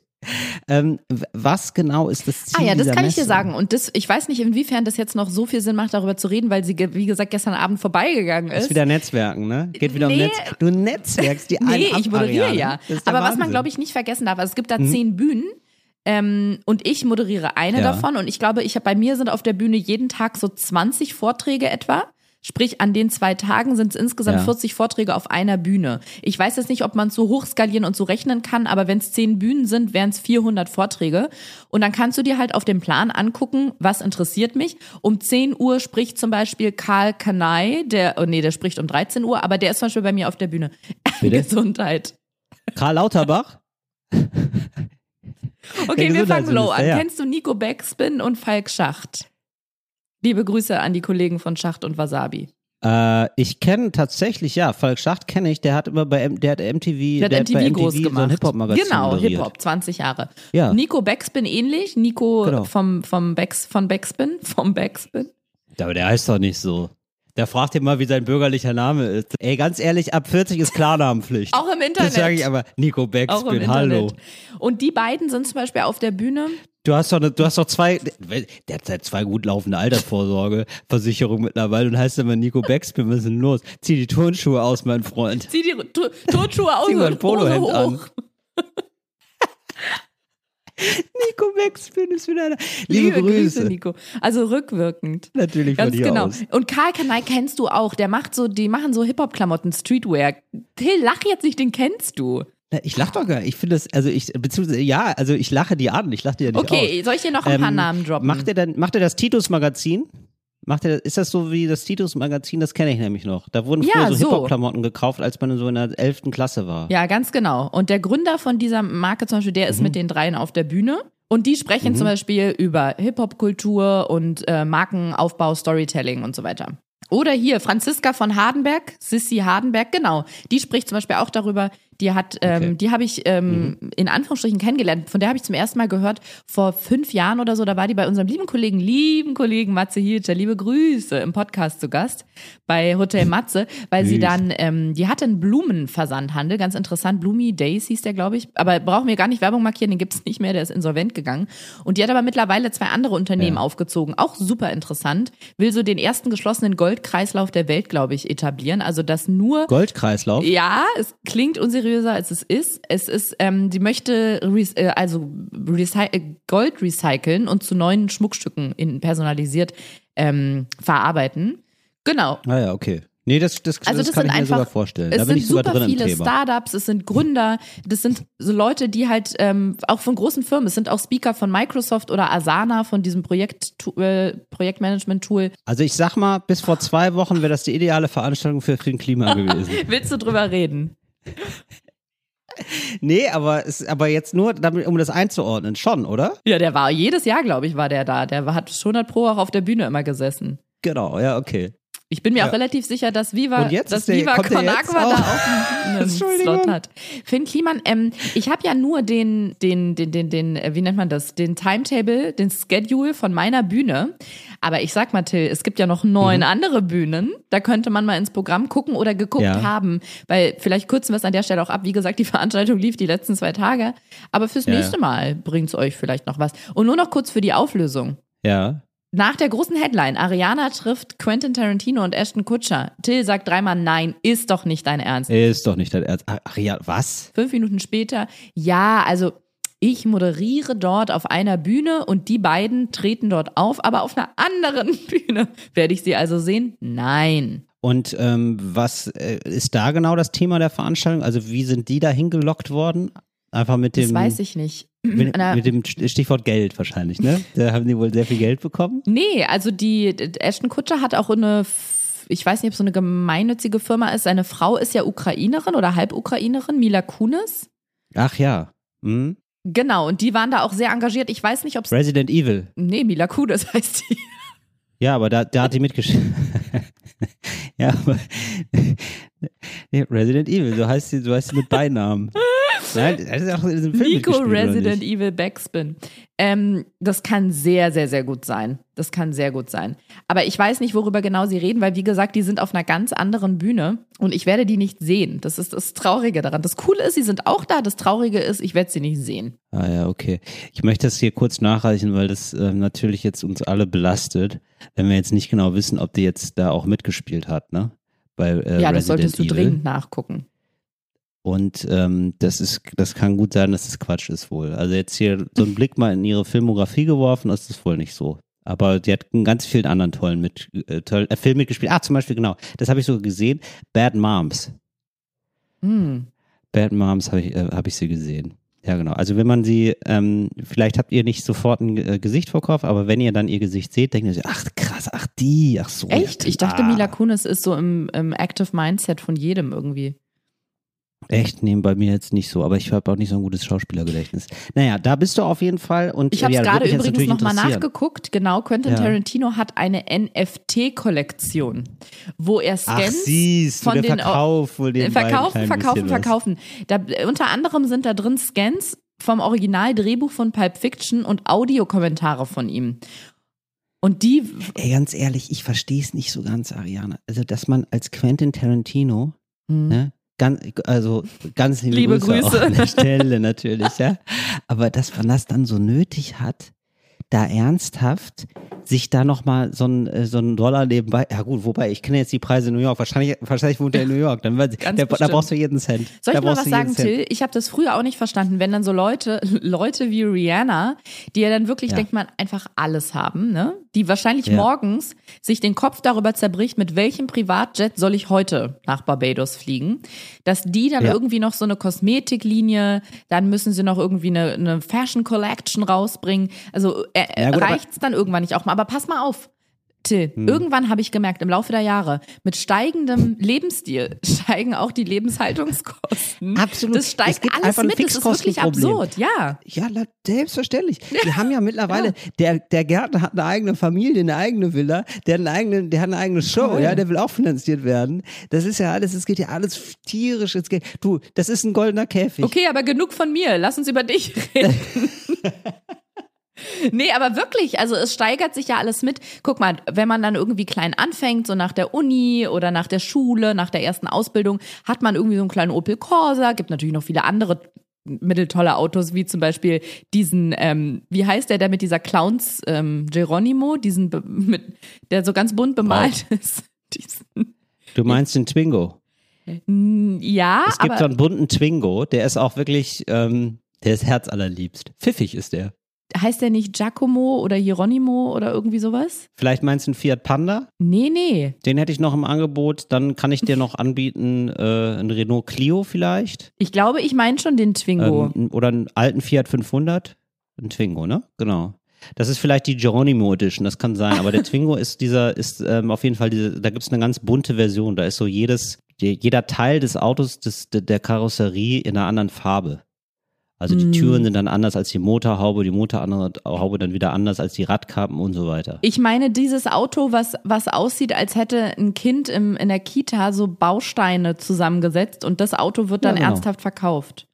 Ähm, was genau ist das Ziel Ah ja, das kann ich dir Messe? sagen. Und das, ich weiß nicht, inwiefern das jetzt noch so viel Sinn macht, darüber zu reden, weil sie, wie gesagt, gestern Abend vorbeigegangen ist. ist wieder Netzwerken, ne? Geht wieder Nee. um Netz. Du netzwerkst die nee, ich moderiere ja. Aber was man, Wahnsinn. glaube ich, nicht vergessen darf, also es gibt da zehn Bühnen. Ähm, und ich moderiere eine Ja. davon und ich glaube, ich hab, bei mir sind auf der Bühne jeden Tag so 20 Vorträge etwa. Sprich, an den zwei Tagen sind es insgesamt Ja. 40 Vorträge auf einer Bühne. Ich weiß jetzt nicht, ob man es so hochskalieren und so rechnen kann, aber wenn es zehn Bühnen sind, wären es 400 Vorträge. Und dann kannst du dir halt auf dem Plan angucken, was interessiert mich. Um 10 Uhr spricht zum Beispiel Karl Kanai, der, oh nee, der spricht um 13 Uhr, aber der ist zum Beispiel bei mir auf der Bühne. Bitte? Gesundheit. Karl Lauterbach? Okay, wir fangen low an. Ja. Kennst du Nico Backspin und Falk Schacht? Liebe Grüße an die Kollegen von Schacht und Wasabi. Äh, ich kenne tatsächlich, ja, Falk Schacht kenne ich, der hat immer bei M der hat MTV, Der hat der MTV, hat groß MTV gemacht. so ein Hip-Hop-Magazin Genau. Hip-Hop, 20 Jahre. Ja. Nico Backspin ähnlich. Nico Genau. vom, vom Backs, von Backspin, vom Backspin. Aber der heißt doch nicht so. Der fragt ihn mal, wie sein bürgerlicher Name ist. Ey, ganz ehrlich, ab 40 ist Klarnamenpflicht. Auch im Internet. Das sage ich aber, Nico Auch im Backspin, Internet. hallo. Und die beiden sind zum Beispiel auf der Bühne. Du hast doch, ne, du hast doch zwei, der hat seit zwei gut laufende Altersvorsorgeversicherungen mittlerweile und heißt immer Nico Backspin, was ist denn los? Zieh die Turnschuhe aus, mein Freund. Zieh die Tu- Turnschuhe aus Zieh mal ein und Polohemd an. Nico Backspin ist wieder da. Liebe, Grüße. Nico. Also rückwirkend. Natürlich von Ganz dir genau. aus. Und Karl Kanai kennst du auch. Der macht so, die machen so Hip-Hop-Klamotten, Streetwear. Till, lach jetzt nicht, den kennst du. Ich lach doch gar nicht. Ich finde das, also ich, beziehungsweise, ja, also ich lache die an. Ich lache die ja nicht Okay, aus. soll ich dir noch ein paar Ähm, Namen droppen? Macht er dann, macht er das Titus-Magazin? Macht er, ist das so wie das Titus-Magazin? Das kenne ich nämlich noch. Da wurden Ja, früher so, so. Hip-Hop-Klamotten gekauft, als man so in der 11. Klasse war. Ja, ganz genau. Und der Gründer von dieser Marke zum Beispiel, der Mhm. ist mit den dreien auf der Bühne. Und die sprechen zum Beispiel über Hip-Hop-Kultur und äh, Markenaufbau, Storytelling und so weiter. Oder hier Franziska von Hardenberg, Sissy Hardenberg, genau. Die spricht zum Beispiel auch darüber. Die hat, ähm, Okay. die habe ich ähm, in Anführungsstrichen kennengelernt. Von der habe ich zum ersten Mal gehört vor fünf Jahren oder so. Da war die bei unserem lieben Kollegen, lieben Kollegen Matze Hilscher, liebe Grüße im Podcast zu Gast bei Hotel Matze, weil sie dann, ähm, die hatte einen Blumenversandhandel, ganz interessant. Bloomy Days hieß der, glaube ich. Aber brauchen wir gar nicht Werbung markieren, den gibt's nicht mehr, der ist insolvent gegangen. Und die hat aber mittlerweile zwei andere Unternehmen Ja. aufgezogen, auch super interessant. Will so den ersten geschlossenen Goldkreislauf der Welt, glaube ich, etablieren. Also dass nur Goldkreislauf? ja, es klingt unseriöser, als es ist. Es ist, ähm, die möchte äh, also recy äh, Gold recyceln und zu neuen Schmuckstücken in personalisiert ähm, verarbeiten. Genau. Ah ja, okay. Nee, das, das, Also das, das kann ich mir einfach, sogar vorstellen. es Da bin sind ich sogar super viele. Startups, es sind Gründer, das sind so Leute, die halt ähm, auch von großen Firmen, es sind auch Speaker von Microsoft oder Asana von diesem Projekt äh, Projektmanagement-Tool. Also ich sag mal, bis vor zwei Wochen wäre das die ideale Veranstaltung für den Klima gewesen. Willst du drüber reden? Nee, aber, es, aber jetzt nur, damit, um das einzuordnen, schon, oder? Ja, der war jedes Jahr, glaube ich, war der da. Der hat schon pro auch auf der Bühne immer gesessen. Genau, ja, okay. Ich bin mir Ja. auch relativ sicher, dass Viva, dass der- Viva Con Agua auch? da auch einen. Slot hat. Finn Kliman, ähm, ich habe ja nur den, den, den, den, den, äh, wie nennt man das, den Timetable, den Schedule von meiner Bühne. Aber ich sag mal, Till, es gibt ja noch neun andere Bühnen. Da könnte man mal ins Programm gucken oder geguckt Ja. haben. Weil vielleicht kürzen wir es an der Stelle auch ab. Wie gesagt, die Veranstaltung lief die letzten zwei Tage. Aber fürs Ja, nächste. Mal bringt's euch vielleicht noch was. Und nur noch kurz für die Auflösung. Ja. Nach der großen Headline, Ariana trifft Quentin Tarantino und Ashton Kutcher. Till sagt dreimal nein, ist doch nicht dein Ernst. Ist doch nicht dein Ernst. Ja, was? Fünf Minuten später, ja, also ich moderiere dort auf einer Bühne und die beiden treten dort auf, aber auf einer anderen Bühne. Werde ich sie also sehen? Nein. Und ähm, was äh, ist da genau das Thema der Veranstaltung? Also wie sind die da hingelockt worden? Einfach mit dem, Das weiß ich nicht. mit, mit dem Stichwort Geld wahrscheinlich, ne? Da haben die wohl sehr viel Geld bekommen. Nee, also die Ashton Kutscher hat auch eine, ich weiß nicht, ob es so eine gemeinnützige Firma ist. Seine Frau ist ja Ukrainerin oder Halbukrainerin, Mila Kunis. Ach ja. Hm? Genau, und die waren da auch sehr engagiert. Ich weiß nicht, ob es. Resident Evil. Nee, Mila Kunis heißt die. Ja, aber da, da hat die mitgeschrieben. ja, aber nee, Resident Evil, so heißt sie, so heißt sie mit Beinamen. Nein, das ist auch in diesem Film Nico Resident? Evil Backspin. Ähm, das kann sehr, sehr, sehr gut sein. Das kann sehr gut sein. Aber ich weiß nicht, worüber genau sie reden, weil wie gesagt, die sind auf einer ganz anderen Bühne und ich werde die nicht sehen. Das ist das Traurige daran. Das Coole ist, sie sind auch da. Das Traurige ist, ich werde sie nicht sehen. Ah ja, okay. Ich möchte das hier kurz nachreichen, weil das ähm, natürlich jetzt uns alle belastet, wenn wir jetzt nicht genau wissen, ob die jetzt da auch mitgespielt hat, ne? Bei äh, ja, das Resident solltest du Evil. dringend nachgucken. Und ähm, das ist, das kann gut sein, dass das Quatsch ist wohl. Also jetzt hier so einen Blick mal in ihre Filmografie geworfen, das ist wohl nicht so. Aber die hat in ganz vielen anderen tollen mit, äh, tollen, äh, Filmen mitgespielt. Ah, zum Beispiel, genau, das habe ich so gesehen. Bad Moms. Hm. Bad Moms habe ich, äh, hab ich sie gesehen. Ja, genau. Also wenn man sie, ähm, vielleicht habt ihr nicht sofort ein äh, Gesicht vor Kopf, aber wenn ihr dann ihr Gesicht seht, denkt ihr so, ach krass, ach die, ach so. Echt? Ja, Ich dachte. Mila Kunis ist so im, im Active Mindset von jedem irgendwie. Echt? Nee, bei mir jetzt nicht so, aber ich habe auch nicht so ein gutes Schauspielergedächtnis. Naja, da bist du auf jeden Fall und Ich habe ja, es da gerade übrigens nochmal nachgeguckt. Genau, Quentin Ja. Tarantino hat eine NFT-Kollektion, wo er Ach, Scans siehst du, von der den Verkauf wohl den verkaufen, verkaufen, verkaufen. Da, unter anderem sind da drin Scans vom Original-Drehbuch von Pulp Fiction und Audiokommentare von ihm. Und die, Ey, ganz ehrlich, ich verstehe es nicht so ganz, Ariane. Also, dass man als Quentin Tarantino, hm, ne, ganz, also ganz liebe, Liebe Grüße, Grüße. Auch an der Stelle natürlich, ja. Aber dass man das dann so nötig hat, da ernsthaft sich da nochmal so ein, äh, so ein Dollar nebenbei, ja gut, wobei, ich kenne jetzt die Preise in New York, wahrscheinlich, wahrscheinlich wohnt er in New York, dann weiß ich, Ganz der, da brauchst du jeden Cent. soll da ich mal brauchst was sagen. Till? Ich habe das früher auch nicht verstanden, wenn dann so Leute, Leute wie Rihanna, die ja dann wirklich, Ja. denkt man, einfach alles haben, ne? Die wahrscheinlich Ja. morgens sich den Kopf darüber zerbricht, mit welchem Privatjet soll ich heute nach Barbados fliegen, dass die dann Ja. irgendwie noch so eine Kosmetiklinie, dann müssen sie noch irgendwie eine, eine Fashion Collection rausbringen. Also äh, Ja, aber- reicht's dann irgendwann nicht auch mal. Aber pass mal auf. Till, Hm. irgendwann habe ich gemerkt, im Laufe der Jahre, mit steigendem Lebensstil steigen auch die Lebenshaltungskosten. Absolut. Das Es steigt alles mit. Das ist wirklich absurd, ja. Ja, selbstverständlich. Die haben ja mittlerweile, der, der Gärtner hat eine eigene Familie, eine eigene Villa, der hat eine eigene, der hat eine eigene Show, Toll. ja, der will auch finanziert werden. Das ist ja alles, es geht ja alles tierisch ins Geld. Du, das ist ein goldener Käfig. Okay, aber genug von mir. Lass uns über dich reden. Nee, aber wirklich, also es steigert sich ja alles mit. Guck mal, wenn man dann irgendwie klein anfängt, so nach der Uni oder nach der Schule, nach der ersten Ausbildung, hat man irgendwie so einen kleinen Opel Corsa, gibt natürlich noch viele andere mitteltolle Autos, wie zum Beispiel diesen, ähm, wie heißt der, der mit dieser Clowns, ähm, Geronimo, diesen, mit, der so ganz bunt bemalt ist. Diesen, Du meinst den Twingo. ja, Es gibt aber so einen bunten Twingo, der ist auch wirklich, ähm, der ist herzallerliebst. Pfiffig ist der. Heißt der nicht Giacomo oder Hieronimo oder irgendwie sowas? Vielleicht meinst du einen Fiat Panda? Nee, nee. Den hätte ich noch im Angebot. Dann kann ich dir noch anbieten, äh, einen Renault Clio vielleicht. Ich glaube, ich meine schon den Twingo. Ähm, oder einen alten Fiat 500. Ein Twingo, ne? Genau. Das ist vielleicht die Geronimo Edition, das kann sein. Aber der Twingo ist dieser, ist ähm, auf jeden Fall diese, da gibt's eine ganz bunte Version. Da ist so jedes, je- jeder Teil des Autos, des, de- der Karosserie in einer anderen Farbe. Also die Mm. Türen sind dann anders als die Motorhaube, die Motorhaube dann wieder anders als die Radkappen und so weiter. Ich meine, dieses Auto, was, was aussieht, als hätte ein Kind im, in der Kita so Bausteine zusammengesetzt und das Auto wird Ja, dann genau. ernsthaft verkauft.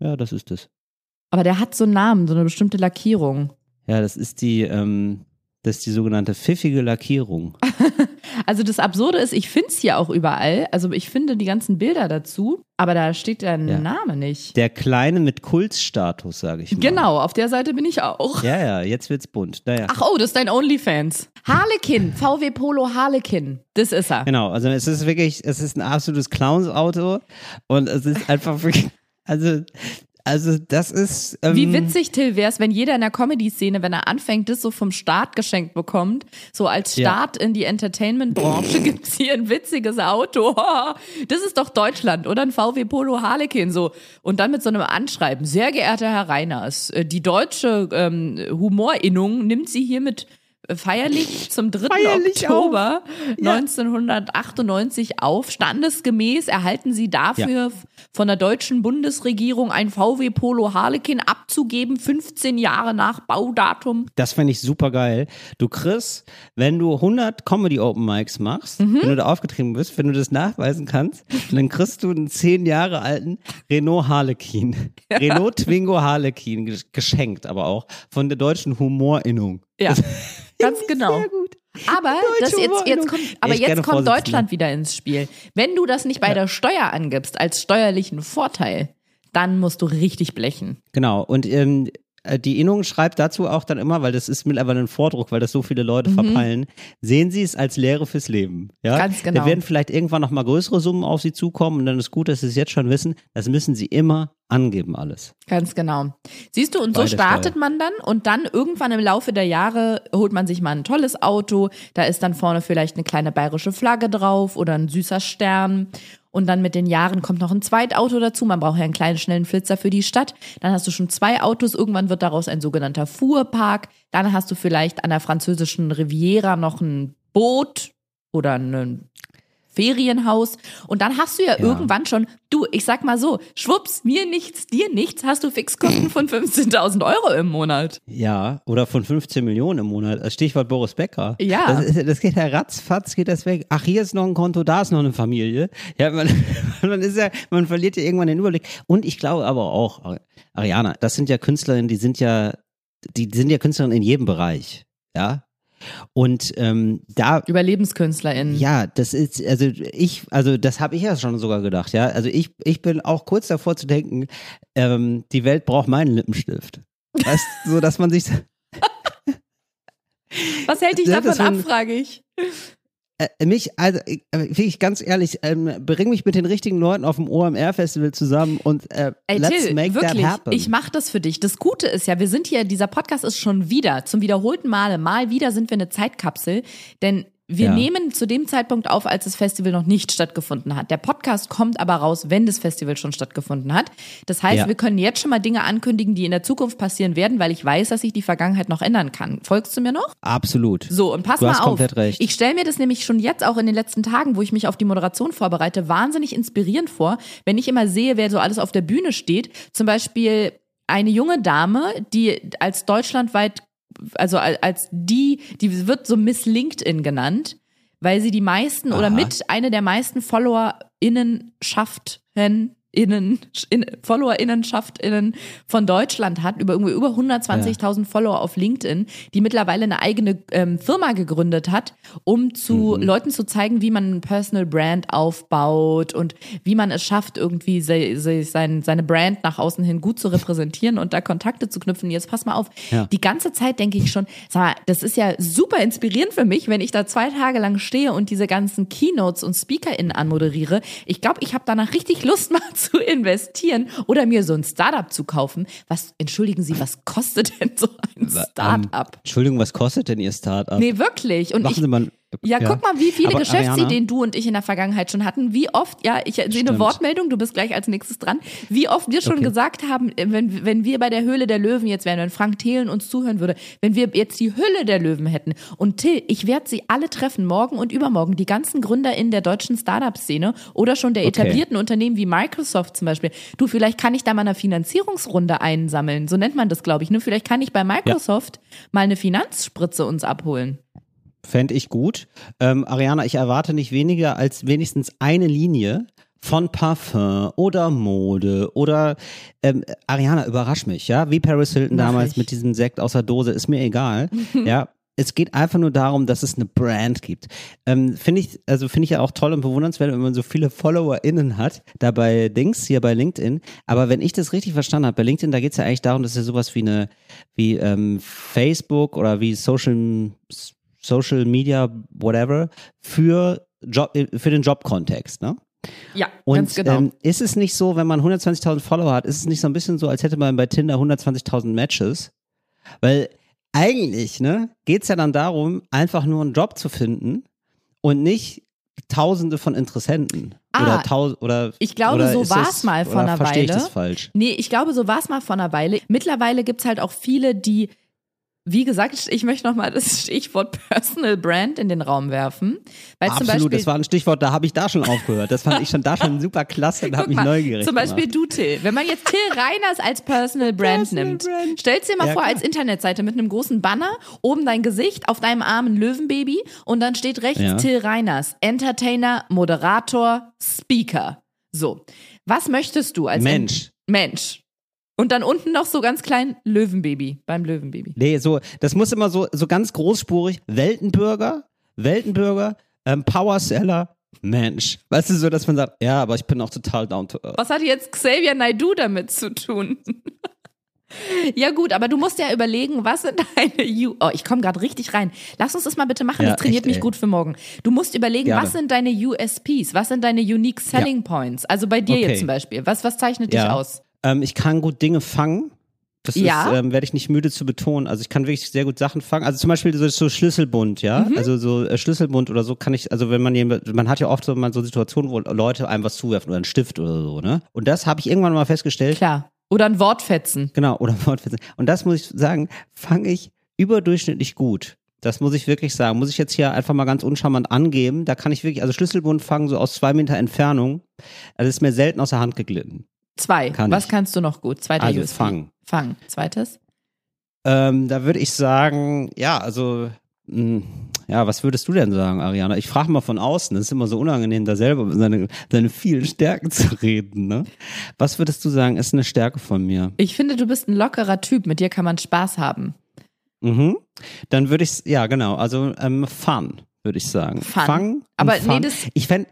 Ja, das ist es. Aber der hat so einen Namen, so eine bestimmte Lackierung. Ja, das ist die, ähm, Das ist die sogenannte pfiffige Lackierung. Also das Absurde ist, ich finde es hier auch überall. Also ich finde die ganzen Bilder dazu, aber da steht der Ja. Name nicht. Der Kleine mit Kultstatus, sage ich mal. Genau, auf der Seite bin ich auch. Ja, ja, jetzt wird's bunt. Naja. Ach oh, das ist dein Onlyfans. Harlequin, VW Polo Harlequin. Das ist er. Genau, also es ist wirklich, es ist ein absolutes Clowns-Auto und es ist einfach wirklich, also, also das ist. Ähm, Wie witzig, Till, wär's, wenn jeder in der Comedy-Szene, wenn er anfängt, das so vom Staat geschenkt bekommt, so als Ja. Start in die Entertainment-Branche gibt's hier ein witziges Auto. Das ist doch Deutschland, oder? Ein VW Polo Harlequin, so. Und dann mit so einem Anschreiben. Sehr geehrter Herr Reiners, äh, die deutsche ähm, Humorinnung nimmt Sie hiermit feierlich zum 3. Feierlich Oktober Ja. 1998 auf. Standesgemäß erhalten Sie dafür f- von der deutschen Bundesregierung ein VW Polo Harlequin abzugeben, 15 Jahre nach Baudatum. Das fände ich super geil. Du kriegst, wenn du 100 Comedy Open Mics machst, Mhm. wenn du da aufgetreten bist, wenn du das nachweisen kannst, dann kriegst du einen 10 Jahre alten Renault Harlequin. Renault Twingo Harlequin gesch- geschenkt, aber auch von der deutschen Humorinnung. Ja, ganz genau. Sehr gut. Aber das jetzt, jetzt kommt, aber jetzt kommt Vorsitzender. Deutschland wieder ins Spiel. Wenn du das nicht bei der Steuer angibst als steuerlichen Vorteil, dann musst du richtig blechen. Genau. Und ähm, äh, die Innung schreibt dazu auch dann immer, weil das ist mittlerweile ein Vordruck, weil das so viele Leute verpeilen, sehen Sie es als Lehre fürs Leben. Ja? Mhm. Ganz genau. Da werden vielleicht irgendwann noch mal größere Summen auf Sie zukommen und dann ist gut, dass Sie es jetzt schon wissen. Das müssen Sie immer angeben alles. Ganz genau. Siehst du, und so Bei der startet Steuer. man dann und dann irgendwann im Laufe der Jahre holt man sich mal ein tolles Auto, da ist dann vorne vielleicht eine kleine bayerische Flagge drauf oder ein süßer Stern und dann mit den Jahren kommt noch ein Zweitauto dazu, man braucht ja einen kleinen schnellen Flitzer für die Stadt, dann hast du schon zwei Autos, irgendwann wird daraus ein sogenannter Fuhrpark, dann hast du vielleicht an der französischen Riviera noch ein Boot oder ein Ferienhaus und dann hast du ja, Ja. irgendwann schon, du, ich sag mal so, schwupps, mir nichts, dir nichts, hast du Fixkosten von 15.000 Euro im Monat. Ja, oder von 15 Millionen im Monat. Stichwort Boris Becker. Ja. Das, ist, das geht ja ratzfatz, geht das weg. Ach, hier ist noch ein Konto, da ist noch eine Familie. Ja, man, man ist ja, man verliert ja irgendwann den Überblick. Und ich glaube aber auch, Ariana, das sind ja Künstlerinnen, die sind ja, die sind ja Künstlerinnen in jedem Bereich. Ja. Und ähm, da UberlebenskünstlerInnen. ja, das ist, also ich, also das habe ich ja schon sogar gedacht, ja. Also ich, ich bin auch kurz davor zu denken, ähm, die Welt braucht meinen Lippenstift. Weißt so dass man sich Was hält dich davon ab, frage ich. Äh, mich, also ich, äh, wirklich ganz ehrlich, ähm, bring mich mit den richtigen Leuten auf dem OMR-Festival zusammen und äh, Ey, let's Till, make wirklich, that happen. ich mache das für dich. Das Gute ist ja, wir sind hier, dieser Podcast ist schon wieder, zum wiederholten Male, mal wieder sind wir eine Zeitkapsel, denn wir Ja. nehmen zu dem Zeitpunkt auf, als das Festival noch nicht stattgefunden hat. Der Podcast kommt aber raus, wenn das Festival schon stattgefunden hat. Das heißt, Ja. wir können jetzt schon mal Dinge ankündigen, die in der Zukunft passieren werden, weil ich weiß, dass sich die Vergangenheit noch ändern kann. Folgst du mir noch? Absolut. So, und pass Du mal hast auf. komplett recht. Ich stelle mir das nämlich schon jetzt auch in den letzten Tagen, wo ich mich auf die Moderation vorbereite, wahnsinnig inspirierend vor, wenn ich immer sehe, wer so alles auf der Bühne steht. Zum Beispiel eine junge Dame, die als deutschlandweit, also al- als die, die wird so Miss LinkedIn genannt, weil sie die meisten oder Aha. mit eine der meisten FollowerInnen schafft, Innen, in, FollowerInnenschaft-Innen von Deutschland hat, über irgendwie über 120.000 Follower auf LinkedIn, die mittlerweile eine eigene ähm, Firma gegründet hat, um zu Leuten zu zeigen, wie man ein Personal Brand aufbaut und wie man es schafft, irgendwie se, se, sein, seine Brand nach außen hin gut zu repräsentieren und da Kontakte zu knüpfen. Jetzt pass mal auf. Ja. Die ganze Zeit denke ich schon, sag mal, das ist ja super inspirierend für mich, wenn ich da zwei Tage lang stehe und diese ganzen Keynotes und SpeakerInnen anmoderiere. Ich glaube, ich habe danach richtig Lust mal zu investieren oder mir so ein Startup zu kaufen. Was, entschuldigen Sie, was kostet denn so ein Startup? Entschuldigung, was kostet denn Ihr Startup? Nee, wirklich. Und Machen ich, Sie mal. Ja, guck mal, wie viele Aber Geschäftsideen Ariana, du und ich in der Vergangenheit schon hatten. Wie oft, ja, ich sehe eine. Wortmeldung, du bist gleich als nächstes dran. Wie oft wir schon Okay. gesagt haben, äh, wenn, wenn wir bei der Höhle der Löwen jetzt wären, wenn Frank Thelen uns zuhören würde, wenn wir jetzt die Hülle der Löwen hätten. Und Till, ich werde sie alle treffen, morgen und übermorgen, die ganzen Gründer in der deutschen Startup-Szene oder schon der Okay. etablierten Unternehmen wie Microsoft zum Beispiel. Du, vielleicht kann ich da mal eine Finanzierungsrunde einsammeln. So nennt man das, glaube ich. Ne? Vielleicht kann ich bei Microsoft mal eine Finanzspritze uns abholen. Fände ich gut. Ähm, Ariana, ich erwarte nicht weniger als wenigstens eine Linie von Parfum oder Mode oder ähm, Ariana, überrasch mich, ja, wie Paris Hilton Mach damals ich. mit diesem Sekt aus der Dose, ist mir egal, ja. es geht einfach nur darum, dass es eine Brand gibt. Ähm, finde ich, also finde ich ja auch toll und bewundernswert, wenn man so viele FollowerInnen hat, da bei Dings, hier bei LinkedIn. Aber wenn ich das richtig verstanden habe, bei LinkedIn, da geht es ja eigentlich darum, dass ja sowas wie eine, wie ähm, Facebook oder wie Social, Social Media, whatever, für Job, für den Jobkontext, ne? Ja, Und ganz genau. ähm, ist es nicht so, wenn man 120.000 Follower hat, ist es nicht so ein bisschen so, als hätte man bei Tinder 120.000 Matches? Weil eigentlich, ne, geht's ja dann darum, einfach nur einen Job zu finden und nicht Tausende von Interessenten. Ah, oder tausend, oder. ich glaube, oder so war's das- mal oder einer verstehe ich Weile. das falsch? Nee, ich glaube, so war es mal vor einer Weile. Mittlerweile gibt's halt auch viele, die, wie gesagt, ich möchte nochmal das Stichwort Personal Brand in den Raum werfen. Weil zum Absolut, Beispiel, das war ein Stichwort, da habe ich da schon aufgehört. Das fand ich schon da schon super klasse und habe mich mal, neugierig Zum Beispiel gemacht. du, Till. Wenn man jetzt Till Reiners als Personal Brand Personal nimmt, Brand. stellst dir mal Ja, vor klar. als Internetseite mit einem großen Banner, oben dein Gesicht, auf deinem Arm ein Löwenbaby und dann steht rechts Ja. Till Reiners, Entertainer, Moderator, Speaker. So. Was möchtest du als Mensch. Mensch. Und dann unten noch so ganz klein Löwenbaby beim Löwenbaby. Nee, so, das muss immer so, so ganz großspurig. Weltenbürger, Weltenbürger, ähm, Powerseller, Mensch. Weißt du, so, dass man sagt, ja, aber ich bin auch total down to earth. Was hat jetzt Xavier Naidoo damit zu tun? ja gut, aber du musst ja überlegen, was sind deine U Oh, ich komme gerade richtig rein. Lass uns das mal bitte machen, Ja, das trainiert echt, mich ey. gut für morgen. Du musst überlegen, Gerne. was sind deine USPs? Was sind deine Unique Selling Points? Also bei dir Okay. jetzt zum Beispiel. Was, was zeichnet dich Ja. aus? Ähm, ich kann gut Dinge fangen. Das Ja. ähm, werde ich nicht müde zu betonen. Also ich kann wirklich sehr gut Sachen fangen. Also zum Beispiel so, so Schlüsselbund, ja. Mhm. Also so äh, Schlüsselbund oder so kann ich, also wenn man jemand, man hat ja oft so, mal so Situationen, wo Leute einem was zuwerfen oder einen Stift oder so, ne? Und das habe ich irgendwann mal festgestellt. Klar. Oder ein Wortfetzen. Genau, oder Wortwitze. Und das muss ich sagen, fange ich überdurchschnittlich gut. Das muss ich wirklich sagen. Muss ich jetzt hier einfach mal ganz uncharmant angeben. Da kann ich wirklich, also Schlüsselbund fangen so aus zwei Meter Entfernung. Also ist mir selten aus der Hand geglitten. Zwei. Kann was ich. kannst du noch gut? Zweiter Also USP. fangen. Fang. Zweites? Ähm, da würde ich sagen, ja, also, mh, ja, was würdest du denn sagen, Ariana? Ich frage mal von außen. Es ist immer so unangenehm, da selber über seine, seine vielen Stärken zu reden, ne? Was würdest du sagen, ist eine Stärke von mir? Ich finde, du bist ein lockerer Typ. Mit dir kann man Spaß haben. Mhm. Dann würde ich, ja, genau, also ähm, Fun, würde ich sagen. Fun. Fun Aber nee, fun. das- ich fände,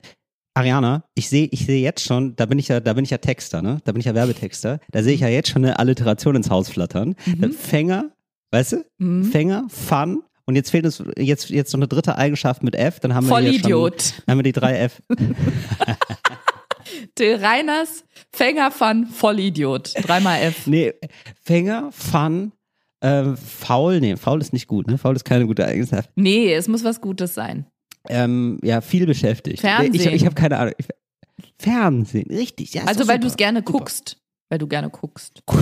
Ariana, ich sehe, ich sehe jetzt schon, da bin ich ja, da bin ich ja Texter, ne? Da bin ich ja Werbetexter. Da sehe ich ja jetzt schon eine Alliteration ins Haus flattern. Mhm. Fänger, weißt du? Mhm. Fänger, Fun. Und jetzt fehlt uns jetzt, jetzt noch eine dritte Eigenschaft mit F. Dann haben wir hier Vollidiot. Schon, dann haben wir die drei F. Till Reiners, Fänger von Vollidiot. Dreimal F. Nee, Fänger, Fun, ähm, faul, nee, faul ist nicht gut, ne? Faul ist keine gute Eigenschaft. Nee, es muss was Gutes sein. Ähm, ja, viel beschäftigt. Fernsehen. Ich, ich habe keine Ahnung. Fernsehen, richtig. Ja, Also weil du es gerne Super. guckst. Weil du gerne guckst.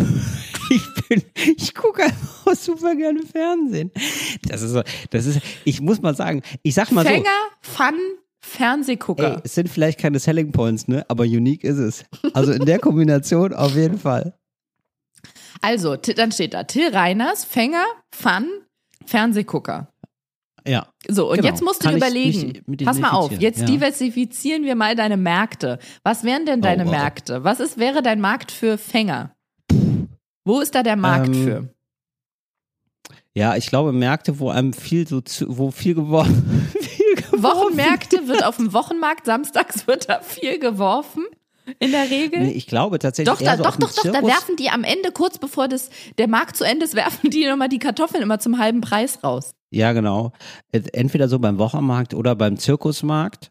Ich bin, ich gucke einfach super gerne Fernsehen. Das ist so, das ist, ich muss mal sagen, ich sag mal Fänger, Fun, Fernsehgucker. so, ey, es sind vielleicht keine Selling Points, ne, aber unique ist es. Also in der Kombination auf jeden Fall. Also, dann steht da Till Reiners, Fänger, Fun, Fernsehgucker. Ja. So, und Genau. jetzt musst du ich überlegen, pass mal auf, jetzt ja. diversifizieren wir mal deine Märkte. Was wären denn deine Oh, wow. Märkte? Was ist, wäre dein Markt für Fänger? Wo ist da der Markt Ähm, für? Ja, ich glaube Märkte, wo einem viel so zu, wo viel geworfen, viel geworfen Wochenmärkte wird auf dem Wochenmarkt, samstags wird da viel geworfen. In der Regel. Nee, ich glaube tatsächlich Doch, da, so doch, doch, doch, da werfen die am Ende, kurz bevor das, der Markt zu Ende ist, werfen die nochmal die Kartoffeln immer zum halben Preis raus. Ja, genau. Entweder so beim Wochenmarkt oder beim Zirkusmarkt.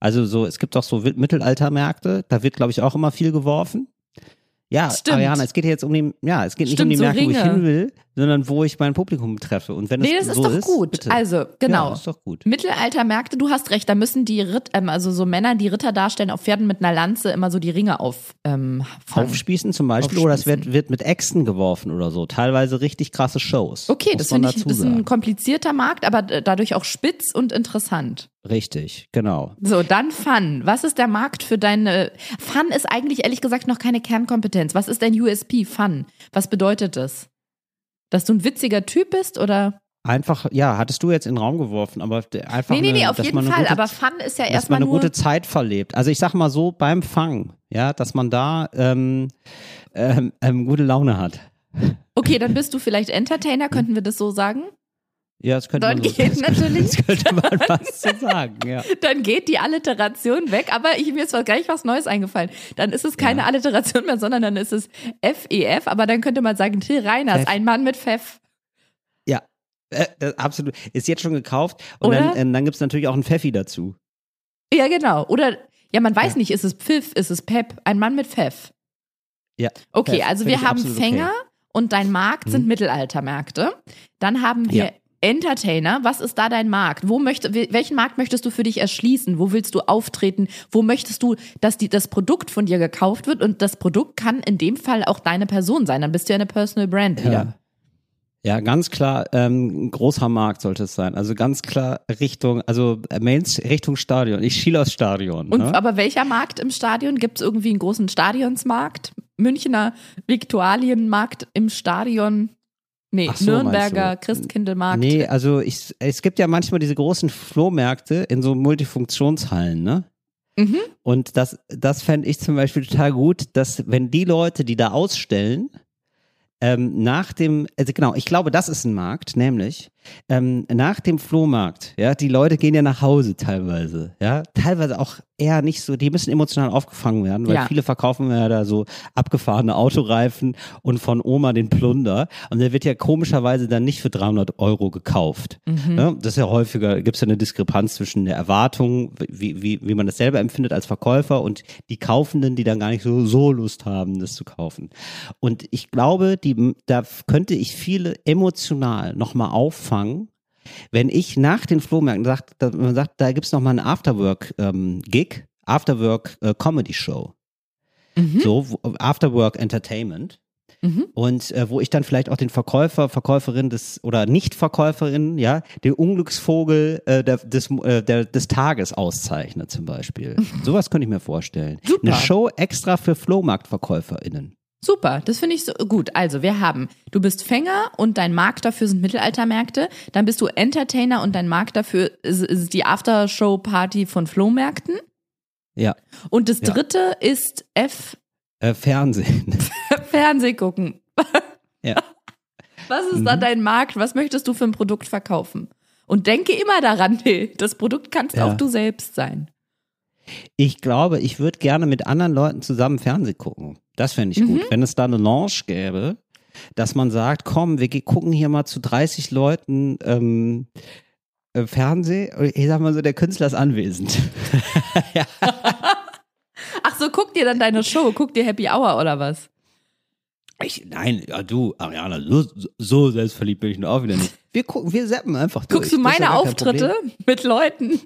Also so, es gibt auch so Mittelaltermärkte, da wird, glaube ich, auch immer viel geworfen. Ja, Stimmt. Ariana, es geht jetzt um die, ja, es geht nicht Stimmt, um die so Märkte, wo ich hin will, sondern wo ich mein Publikum treffe. Und wenn es Nee, das ist so doch ist, gut. bitte. Also, genau. Ja, ist doch gut. Mittelaltermärkte, du hast recht, da müssen die Ritt, ähm, also so Männer, die Ritter darstellen, auf Pferden mit einer Lanze immer so die Ringe auf, ähm, fangen. Aufspießen zum Beispiel, oder es Aufspießen. wird, wird mit Äxten geworfen oder so. Teilweise richtig krasse Shows. Okay, muss das finde ich, ist ein komplizierter Markt, aber äh, dadurch auch spitz und interessant. Richtig, genau. So, dann Fun. Was ist der Markt für deine, Fun ist eigentlich ehrlich gesagt noch keine Kernkompetenz. Was ist dein USP, Fun? Was bedeutet das? Dass du ein witziger Typ bist oder? Einfach, ja, hattest du jetzt in den Raum geworfen, aber einfach. Nee, nee, nee, eine, auf jeden Fall. Gute, Aber Fun ist ja dass man erstmal eine nur. gute Zeit verlebt. Also ich sag mal so, beim Fang, ja, dass man da ähm, ähm, ähm, gute Laune hat. Okay, dann bist du vielleicht Entertainer, könnten wir das so sagen? Ja, das könnte Dann man so geht natürlich- Das könnte man fast so sagen, ja. Dann geht die Alliteration weg, aber ich, mir ist was gleich was Neues eingefallen. Dann ist es keine Alliteration mehr, sondern dann ist es FEF, aber dann könnte man sagen Till Reiners, Pfeff. ein Mann mit Pfeff. Ja, äh, absolut. Ist jetzt schon gekauft. Und Oder? dann, äh, dann gibt's natürlich auch einen Pfeffi dazu. Ja, genau. Oder, ja, man weiß nicht, ist es Pfiff, ist es Pep, ein Mann mit Pfeff. Ja. Okay, Pfeff, also find wir haben Fänger okay. und dein Markt sind Mhm. Mittelaltermärkte. Dann haben wir Ja. Entertainer. Was ist da dein Markt? Wo möchte, welchen Markt möchtest du für dich erschließen? Wo willst du auftreten? Wo möchtest du, dass die, das Produkt von dir gekauft wird? Und das Produkt kann in dem Fall auch deine Person sein. Dann bist du ja eine Personal Brand wieder. Ja. Ja, ganz klar, ähm, ein großer Markt sollte es sein. Also ganz klar Richtung, also äh, Mains Richtung Stadion. Ich schiele aufs Stadion. Und ne? aber welcher Markt im Stadion? Gibt es irgendwie einen großen Stadionsmarkt? Münchner Viktualienmarkt im Stadion? Nee, so, Nürnberger? Christkindlmarkt. Nee, also ich, es gibt ja manchmal diese großen Flohmärkte in so Multifunktionshallen, ne? Mhm. Und das, das fände ich zum Beispiel total gut, dass wenn die Leute, die da ausstellen, ähm, nach dem, also genau, ich glaube, das ist ein Markt, nämlich ähm, nach dem Flohmarkt, ja, die Leute gehen ja nach Hause teilweise, ja, teilweise auch eher nicht so, die müssen emotional aufgefangen werden, weil Ja. viele verkaufen ja da so abgefahrene Autoreifen und von Oma den Plunder und der wird ja komischerweise dann nicht für 300 Euro gekauft. Ne? Das ist ja häufiger, gibt es ja eine Diskrepanz zwischen der Erwartung, wie, wie, wie man das selber empfindet als Verkäufer und die Kaufenden, die dann gar nicht so, so Lust haben, das zu kaufen. Und ich glaube, die, da könnte ich viele emotional nochmal auffangen, wenn ich nach den Flohmärkten sagt, da, man sagt, da gibt's noch mal einen Afterwork-Gig, Afterwork-Comedy-Show. So, wo- Afterwork Entertainment. Mhm. Und äh, wo ich dann vielleicht auch den Verkäufer, Verkäuferin des oder Nicht-Verkäuferin, ja, den Unglücksvogel äh, der, des, äh, der, des Tages auszeichne zum Beispiel. Sowas könnte ich mir vorstellen. Super. Eine Show extra für FlohmarktverkäuferInnen. Super, das finde ich so gut. Also, wir haben, du bist Fänger und dein Markt dafür sind Mittelaltermärkte. Dann bist du Entertainer und dein Markt dafür ist, ist die Aftershow-Party von Flohmärkten. Ja. Und das Ja. dritte ist F, Äh, Fernsehen. Fernseh gucken. ja. Was ist da dein Markt? Was möchtest du für ein Produkt verkaufen? Und denke immer daran, Till, das Produkt kannst Ja. auch du selbst sein. Ich glaube, ich würde gerne mit anderen Leuten zusammen Fernsehen gucken. Das fände ich Mhm. gut. Wenn es da eine Lounge gäbe, dass man sagt, komm, wir gucken hier mal zu 30 Leuten ähm, äh, Fernsehen. Ich sag mal so, der Künstler ist anwesend. Ach so, guck dir dann deine Show, guck dir Happy Hour oder was? Ich, nein, ja du, Ariana, so, so selbstverliebt bin ich nur auch wieder nicht. Wir gucken, wir zappen einfach durch. Guckst du meine Auftritte mit Leuten?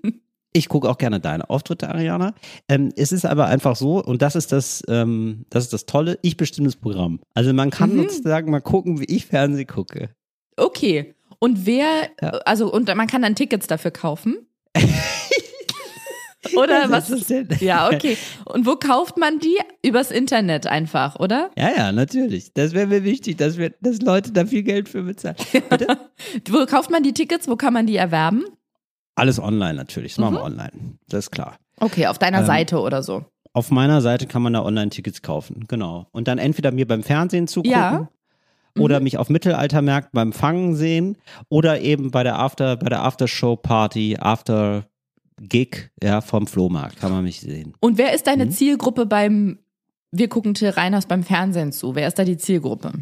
Ich gucke auch gerne deine Auftritte, Ariana. Ähm, es ist aber einfach so, und das ist das, ähm, das ist das Tolle, ich bestimme das Programm. Also man kann Mhm. sozusagen mal gucken, wie ich Fernsehen gucke. Okay. Und wer, Ja. also, und man kann dann Tickets dafür kaufen? Oder Ja, was? selbstverständlich. Ja, okay. Und wo kauft man die? Übers Internet einfach, oder? Ja, ja, natürlich. Das wäre mir wichtig, dass, wir, dass Leute da viel Geld für bezahlen. Wo kauft man die Tickets? Wo kann man die erwerben? Alles online natürlich, das machen Mhm. wir online. Das ist klar. Okay, auf deiner Ähm, Seite oder so. Auf meiner Seite kann man da Online-Tickets kaufen, genau. Und dann entweder mir beim Fernsehen zugucken Ja. Mhm. oder mich auf Mittelaltermärkten beim Fangen sehen oder eben bei der After, bei der Aftershow-Party, After Gig, ja, vom Flohmarkt kann man mich sehen. Und wer ist deine Mhm. Zielgruppe beim, wir gucken Till Reiners beim Fernsehen zu? Wer ist da die Zielgruppe?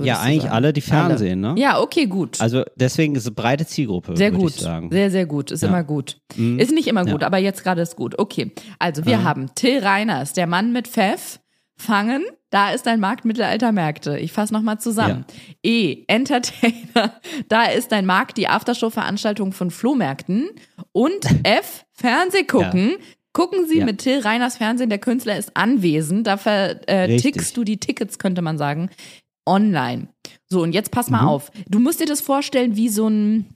Ja, eigentlich sagen? alle, die Fernsehen, ne? Ja, okay, gut. Also deswegen ist es eine breite Zielgruppe, Sehr gut. Sehr, sehr gut. Ist Ja. immer gut. Mhm. Ist nicht immer gut, Ja. aber jetzt gerade ist gut. Okay. Also wir Ja. haben Till Reiners, der Mann mit Pfeff, Fangen, da ist dein Markt Mittelaltermärkte. Ich fasse nochmal zusammen. E, Entertainer, da ist dein Markt die Aftershow-Veranstaltung von Flohmärkten. Und F, Fernseh gucken. Gucken Sie Ja. mit Till Reiners Fernsehen, der Künstler ist anwesend. Da vertickst tickst du die Tickets, könnte man sagen, online. So, und jetzt pass mal Mhm. auf. Du musst dir das vorstellen wie so ein,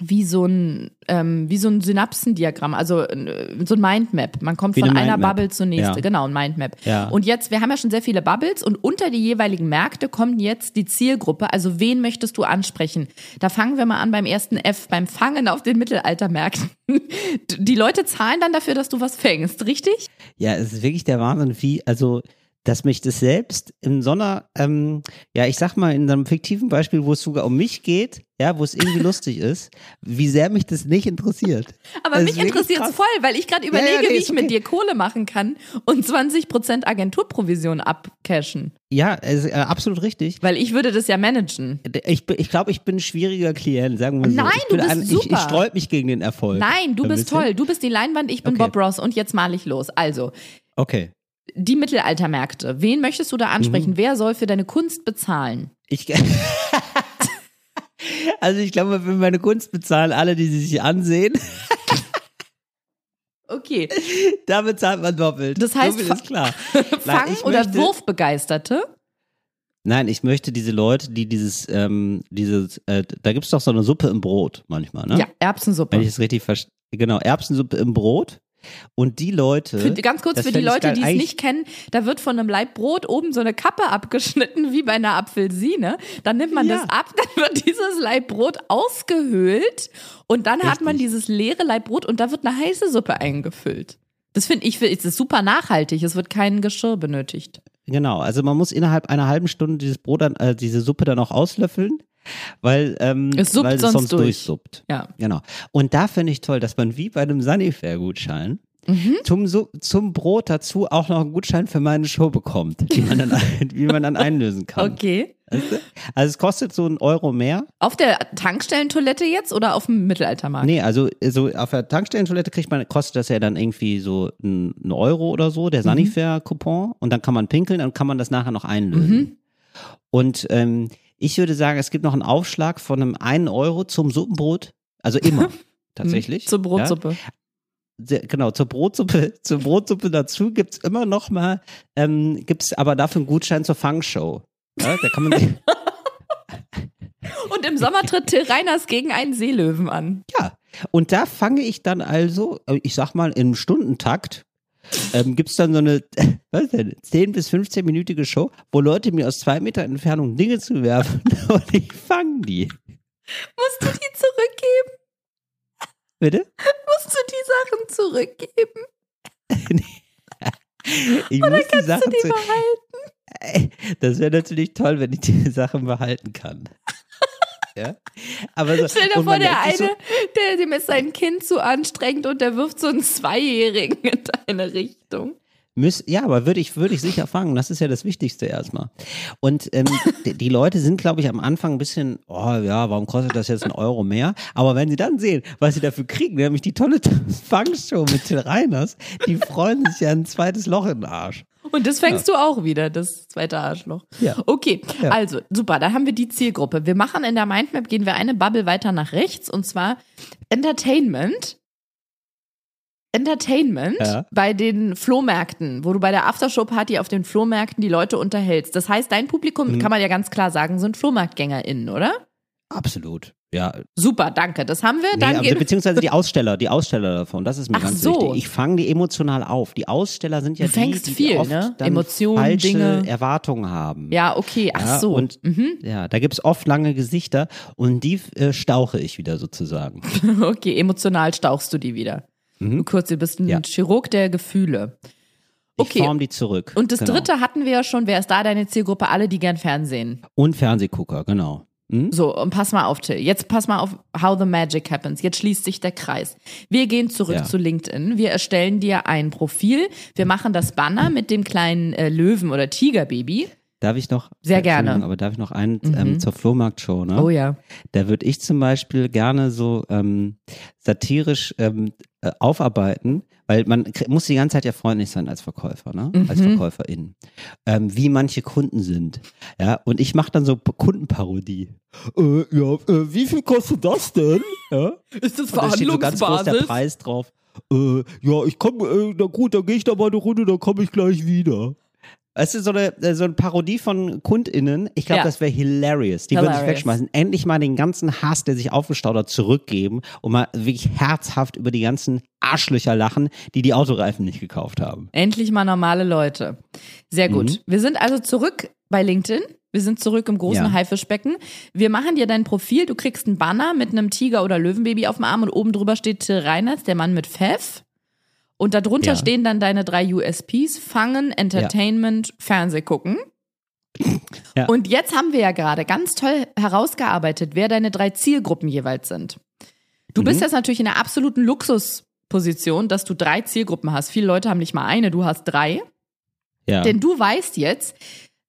wie so ein, ähm, wie so ein Synapsendiagramm, also äh, so ein Mindmap. Man kommt Wie von eine einer. Bubble zur nächsten. Ja. Genau, ein Mindmap. Ja. Und jetzt, wir haben ja schon sehr viele Bubbles und unter die jeweiligen Märkte kommt jetzt die Zielgruppe. Also wen möchtest du ansprechen? Da fangen wir mal an beim ersten F, beim Fangen auf den Mittelaltermärkten. Die Leute zahlen dann dafür, dass du was fängst, richtig? Ja, es ist wirklich der Wahnsinn, wie, also dass mich das selbst in so einer, ähm, ja, ich sag mal, in einem fiktiven Beispiel, wo es sogar um mich geht, ja, wo es irgendwie lustig ist, wie sehr mich das nicht interessiert. Aber Das mich ist interessiert es voll, weil ich gerade Ja, ja, überlege, nee, wie ist ich mit okay. dir Kohle machen kann und 20% Agenturprovision abcashen. Ja, es, äh, absolut richtig. Weil ich würde das ja managen. Ich, ich glaube, ich bin ein schwieriger Klient, sagen wir so. Nein, ich du bist Ich, super. ich sträub mich gegen den Erfolg. Nein, du Ein bist toll. Du bist die Leinwand, ich bin Okay. Bob Ross und jetzt mal ich los. Also, Okay. Die Mittelaltermärkte. Wen möchtest du da Mhm. ansprechen? Wer soll für deine Kunst bezahlen? Ich, also ich glaube, für meine Kunst bezahlen alle, die sie sich ansehen. Okay. Da bezahlt man doppelt. Das heißt, viel ist klar. Fang- ich oder möchte- Wurfbegeisterte? Nein, ich möchte diese Leute, die dieses, ähm, dieses, äh, da gibt's doch so eine Suppe im Brot manchmal, ne? Ja, Erbsensuppe. Wenn ich es richtig verstehe. Genau, Erbsensuppe im Brot. Und die Leute. Für, ganz kurz für die Leute, die es nicht kennen, da wird von einem Laib Brot oben so eine Kappe abgeschnitten, wie bei einer Apfelsine. Dann nimmt man Ja. das ab, dann wird dieses Laib Brot ausgehöhlt und dann hat man Richtig. dieses leere Laib Brot und da wird eine heiße Suppe eingefüllt. Das finde ich, es ist super nachhaltig. Es wird kein Geschirr benötigt. Genau, also man muss innerhalb einer halben Stunde dieses Brot dann, äh, diese Suppe dann auch auslöffeln, weil, ähm, Es suppt weil es sonst sonst durch. durchsuppt. Ja. Genau. Und da finde ich toll, dass man wie bei einem Sanifair-Gutschein Mhm. zum, zum Brot dazu auch noch einen Gutschein für meine Show bekommt, die man dann, wie man dann einlösen kann. Okay. Weißt du? Also es kostet so einen Euro mehr. Auf der Tankstellentoilette jetzt oder auf dem Mittelaltermarkt? Nee, also so auf der Tankstellentoilette kriegt man, kostet das ja dann irgendwie so ein, ein Euro oder so, der Sanifair-Coupon. Und dann kann man pinkeln, dann kann man das nachher noch einlösen. Und ähm, ich würde sagen, es gibt noch einen Aufschlag von einem einen Euro zum Suppenbrot. Also immer, tatsächlich. Zur Brotsuppe. Ja? Genau, zur Brotsuppe, zur Brotsuppe dazu gibt's immer noch mal, ähm, gibt's aber dafür einen Gutschein zur Fangshow. Ja, da kann man Und im Sommer tritt Till Reiners gegen einen Seelöwen an. Ja, und da fange ich dann also, äh, ich sag mal, im Stundentakt, ähm, gibt's dann so eine, was denn, 10 bis 15-minütige Show, wo Leute mir aus zwei Meter Entfernung Dinge zu werfen und ich fange die. Musst du die zurückgeben? Bitte? Musst du die Sachen zurückgeben? Ich muss die Kannst Sachen du die behalten? Das wäre natürlich toll, wenn ich die Sachen behalten kann. Ja? Aber so, Stell dir vor, der eine, sich der, dem ist sein Kind zu anstrengend und der wirft so einen Zweijährigen in deine Richtung. Müß, ja, aber würde ich, würde ich sicher fangen. Das ist ja das Wichtigste erstmal. Und ähm, die, die Leute sind, glaube ich, am Anfang ein bisschen, oh ja, warum kostet das jetzt ein Euro mehr? Aber wenn sie dann sehen, was sie dafür kriegen, nämlich die tolle Fangshow mit Till Reiners, die freuen sich ja ein zweites Loch in den Arsch. Und das fängst du auch wieder, das zweite Arschloch. Ja. Okay, Ja. also super, da haben wir die Zielgruppe. Wir machen in der Mindmap, gehen wir eine Bubble weiter nach rechts und zwar Entertainment. Entertainment Ja. bei den Flohmärkten, wo du bei der Aftershow-Party auf den Flohmärkten die Leute unterhältst. Das heißt, dein Publikum, Mhm. kann man ja ganz klar sagen, sind FlohmarktgängerInnen, oder? Absolut. Ja, Super, danke. Das haben wir. nee, Dann aber, gehen beziehungsweise die Aussteller, die Aussteller davon, das ist mir Ach ganz so. wichtig. Ich fange die emotional auf. Die Aussteller sind ja Du fängst die, die viel, oft ne? Emotionen, falsche Dinge. Erwartungen haben. Ja, okay, ach Ja, so. Und mhm. ja, da gibt's oft lange Gesichter und die äh, stauche ich wieder sozusagen. Okay, emotional stauchst du die wieder. Du kurz, du bist ein Mhm. Ja. Chirurg der Gefühle. Ich Okay. form die zurück. Und das genau. dritte hatten wir ja schon. Wer ist da deine Zielgruppe? Alle, die gern Fernsehen. Und Fernsehgucker, genau. Hm? So, und pass mal auf, Till. Jetzt pass mal auf How the Magic Happens. Jetzt schließt sich der Kreis. Wir gehen zurück Ja. zu LinkedIn. Wir erstellen dir ein Profil. Wir machen das Banner mit dem kleinen äh, Löwen- oder Tigerbaby. Darf ich noch? Sehr gerne. Aber darf ich noch einen Mhm. ähm, zur Flohmarktshow, ne? Oh ja. Da würde ich zum Beispiel gerne so ähm, satirisch ähm, äh, aufarbeiten, weil man muss die ganze Zeit ja freundlich sein als Verkäufer, ne? Als Mhm. Verkäuferin. Ähm, wie manche Kunden sind. Ja, und ich mache dann so Kundenparodie. Äh, ja, äh, wie viel kostet das denn? Ja? Ist das Und da steht so ganz groß der Preis drauf. Äh, ja, ich komme, äh, na gut, dann gehe ich da mal eine Runde, dann komme ich gleich wieder. Es ist so eine, äh, so eine Parodie von KundInnen. Ich glaube, Ja. das wäre hilarious. Die würden sich wegschmeißen. Endlich mal den ganzen Hass, der sich aufgestaut hat, zurückgeben und mal wirklich herzhaft über die ganzen Arschlöcher lachen, die die Autoreifen nicht gekauft haben. Endlich mal normale Leute. Sehr gut. Mhm. Wir sind also zurück bei LinkedIn. Wir sind zurück im großen Ja. Haifischbecken. Wir machen dir dein Profil. Du kriegst einen Banner mit einem Tiger- oder Löwenbaby auf dem Arm und oben drüber steht Till Reiners, der Mann mit Pfeff. Und darunter Ja. stehen dann deine drei USPs, Fangen, Entertainment, Fernseh gucken. Ja. Und jetzt haben wir ja gerade ganz toll herausgearbeitet, wer deine drei Zielgruppen jeweils sind. Du bist Mhm. jetzt natürlich in einer absoluten Luxusposition, dass du drei Zielgruppen hast. Viele Leute haben nicht mal eine, du hast drei. Ja. Denn du weißt jetzt,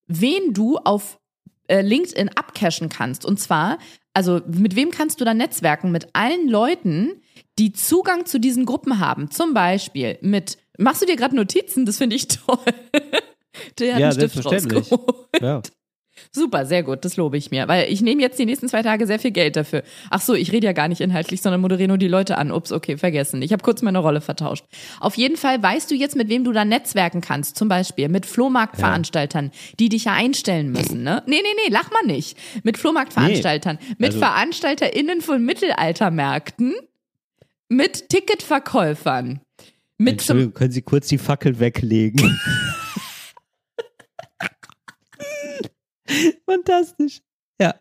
wen du auf äh, LinkedIn abcashen kannst. Und zwar, also mit wem kannst du da netzwerken? Mit allen Leuten, die Zugang zu diesen Gruppen haben. Zum Beispiel mit, machst du dir gerade Notizen? Das finde ich toll. Der hat Ja, einen Stift selbstverständlich. rausgeholt. ja. Super, sehr gut, das lobe ich mir. Weil ich nehme jetzt die nächsten zwei Tage sehr viel Geld dafür. Ach so, ich rede ja gar nicht inhaltlich, sondern moderiere nur die Leute an. Ups, okay, vergessen. Ich habe kurz meine Rolle vertauscht. Auf jeden Fall weißt du jetzt, mit wem du da netzwerken kannst. Zum Beispiel mit Flohmarktveranstaltern, die dich ja einstellen müssen. Ne? Nee, nee, nee, lach mal nicht. Mit Flohmarktveranstaltern, mit also- VeranstalterInnen von Mittelaltermärkten, mit Ticketverkäufern. Mit zum, Entschuldigung, können Sie kurz die Fackel weglegen? Fantastisch. Ja.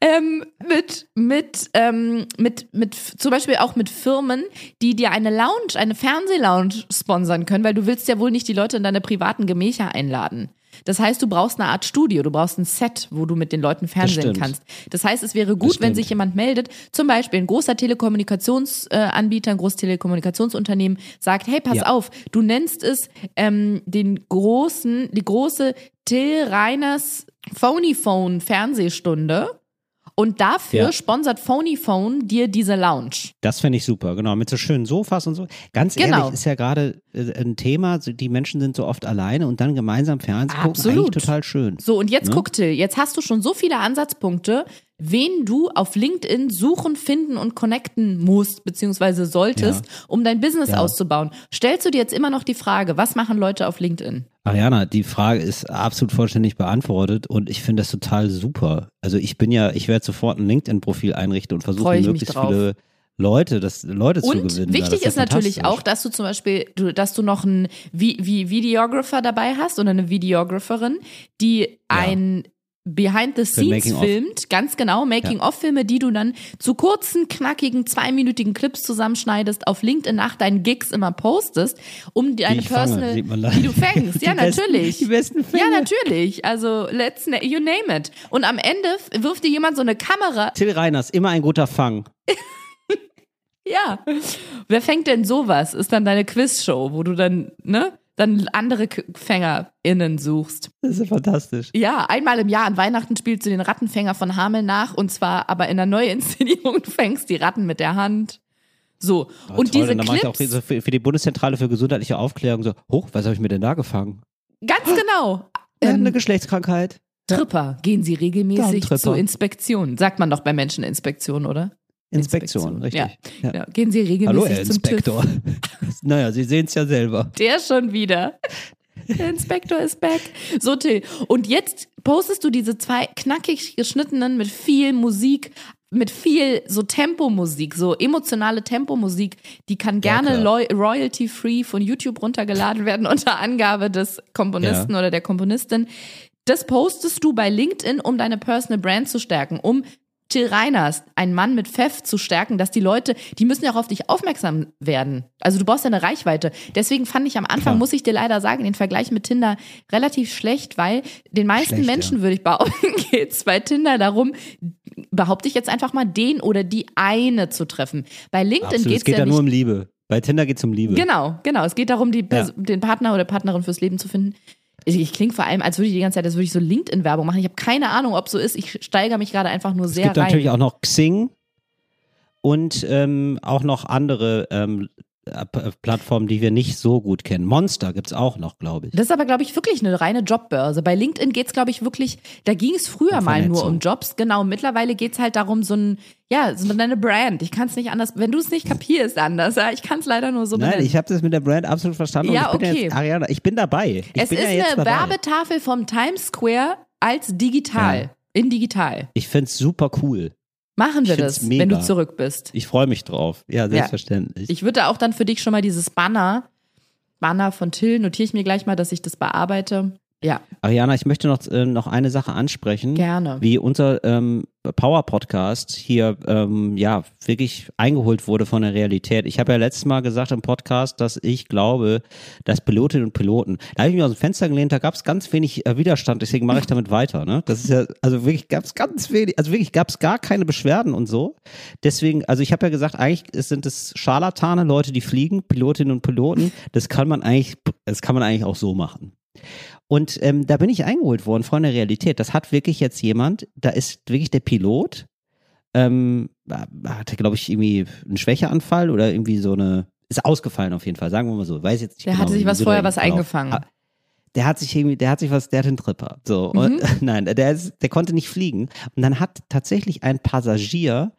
ähm, mit, mit, ähm, mit, mit, zum Beispiel auch mit Firmen, die dir eine Lounge, eine Fernsehlounge sponsern können, weil du willst ja wohl nicht die Leute in deine privaten Gemächer einladen. Das heißt, du brauchst eine Art Studio, du brauchst ein Set, wo du mit den Leuten fernsehen stimmt. kannst. Das heißt, es wäre gut, wenn sich jemand meldet, zum Beispiel ein großer Telekommunikationsanbieter, ein großes Telekommunikationsunternehmen, sagt, hey, pass Ja. auf, du nennst es ähm, den großen, die große Till Reiners Phony Phone Fernsehstunde. Und dafür Ja. sponsert Phony Phone dir diese Lounge. Das fände ich super, genau. Mit so schönen Sofas und so. Ganz Genau. ehrlich, ist ja gerade äh, ein Thema, die Menschen sind so oft alleine und dann gemeinsam Fernsehen gucken, Absolut. eigentlich total schön. So, und jetzt Ne? guck Till, jetzt hast du schon so viele Ansatzpunkte, wen du auf LinkedIn suchen, finden und connecten musst, beziehungsweise solltest, um dein Business Ja. auszubauen. Stellst du dir jetzt immer noch die Frage, was machen Leute auf LinkedIn? Ariana, die Frage ist absolut vollständig beantwortet und ich finde das total super. Also ich bin ja, ich werde sofort ein LinkedIn-Profil einrichten und mich möglichst viele Leute, das, Leute zu Und gewinnen. wichtig das ist natürlich auch, dass du zum Beispiel, du, dass du noch einen Vi Vi Videographer dabei hast oder eine Videographerin, die ein Behind the Scenes filmt, ganz genau, Making-of-Filme, die du dann zu kurzen, knackigen, zweiminütigen Clips zusammenschneidest, auf LinkedIn nach deinen Gigs immer postest, um deine fange, Personal, da. wie du fängst. Ja, Die besten- natürlich. die besten Fänge. Ja, natürlich. Also, let's, you name it. Und am Ende wirft dir jemand so eine Kamera Till Reiners, immer ein guter Fang. Ja. Wer fängt denn sowas? Ist dann deine Quizshow, wo du dann, ne, dann andere FängerInnen suchst. Das ist ja fantastisch. Ja, einmal im Jahr an Weihnachten spielst du den Rattenfänger von Hameln nach und zwar aber in einer Neuinszenierung. Du fängst die Ratten mit der Hand. So. Oh, und toll, diese dann mache ich auch Clips, so für, für die Bundeszentrale für gesundheitliche Aufklärung so, hoch, was habe ich mir denn da gefangen? ganz genau. Ja, Ähm, eine Geschlechtskrankheit. Tripper. Gehen sie regelmäßig Darmtripper. zu Inspektionen. Sagt man doch bei Menschen Inspektion, oder? Inspektion, richtig. Ja. Ja. Ja. Gehen sie regelmäßig Hallo, Herr zum TÜV. Inspektor. naja, Sie sehen es ja selber. Der schon wieder. Der Inspektor ist back. So, Till. Und jetzt postest du diese zwei knackig geschnittenen mit viel Musik, mit viel so Tempomusik, so emotionale Tempomusik. Die kann gerne loy- royalty-free von YouTube runtergeladen werden unter Angabe des Komponisten oder der Komponistin. Das postest du bei LinkedIn, um deine Personal Brand zu stärken, um Till Reiners, ein Mann mit Pfeff zu stärken, dass die Leute, die müssen ja auch auf dich aufmerksam werden. Also du brauchst ja eine Reichweite. Deswegen fand ich am Anfang, Klar. muss ich dir leider sagen, den Vergleich mit Tinder relativ schlecht, weil den meisten Schlecht, Menschen, würde ich behaupten, geht's bei Tinder darum, behaupte ich jetzt einfach mal, den oder die eine zu treffen. Bei LinkedIn Absolut. Es geht's geht ja ja nur um Liebe. Bei Tinder geht es um Liebe. Genau, genau. Es geht darum, die Ja. den Partner oder Partnerin fürs Leben zu finden. Ich, klinge vor allem, als würde ich die ganze Zeit, als würde ich so LinkedIn-Werbung machen. Ich habe keine Ahnung, ob so ist. Ich steigere mich gerade einfach nur Es sehr gibt rein. natürlich auch noch Xing und ähm, auch noch andere ähm, äh, Plattformen, die wir nicht so gut kennen. Monster gibt's auch noch, glaube ich. Das ist aber, glaube ich, wirklich eine reine Jobbörse. Bei LinkedIn geht's, glaube ich, wirklich, da ging es früher mal nur um Jobs. Genau, mittlerweile geht's halt darum, so ein, ja, so eine Brand. Ich kann es nicht anders, wenn du es nicht kapierst, anders. Ja, ich kann es leider nur so Nein, benennen. ich habe das mit der Brand absolut verstanden. Ja, und ich bin okay. jetzt, Ariana, ich bin dabei. Ich es bin ist ja jetzt eine dabei. Werbetafel vom Times Square als digital. Ja. In digital. Ich find's super cool. Machen wir das, mega. wenn du zurück bist. Ich freue mich drauf. Ja, selbstverständlich. Ich würde auch dann für dich schon mal dieses Banner, Banner von Till, notiere ich mir gleich mal, dass ich das bearbeite. Ja, Ariana, ich möchte noch, äh, noch eine Sache ansprechen. gerne. Wie unser, ähm, Power-Podcast hier ähm, ja wirklich eingeholt wurde von der Realität. Ich habe ja letztes Mal gesagt im Podcast, dass ich glaube, dass Pilotinnen und Piloten, da habe ich mich aus dem Fenster gelehnt, da gab es ganz wenig äh, Widerstand, deswegen mache ich damit weiter. Ne? Das ist ja, also wirklich gab es ganz wenig, also wirklich gab es gar keine Beschwerden und so. Deswegen, also ich habe ja gesagt, eigentlich sind es Scharlatane, Leute, die fliegen, Pilotinnen und Piloten. Das kann man eigentlich, das kann man eigentlich auch so machen. Und ähm, da bin ich eingeholt worden von der Realität. Das hat wirklich jetzt jemand, da ist wirklich der Pilot, ähm, hatte, glaube ich, irgendwie einen Schwächeanfall oder irgendwie so eine, ist ausgefallen auf jeden Fall, sagen wir mal so. Weiß jetzt nicht Der genau, hatte sich was vorher was Verlauf- eingefangen. Ah, Der hat sich irgendwie, der hat sich was, der hat den Tripper. So. Mhm. Und, nein, der, ist, der konnte nicht fliegen. Und dann hat tatsächlich ein Passagier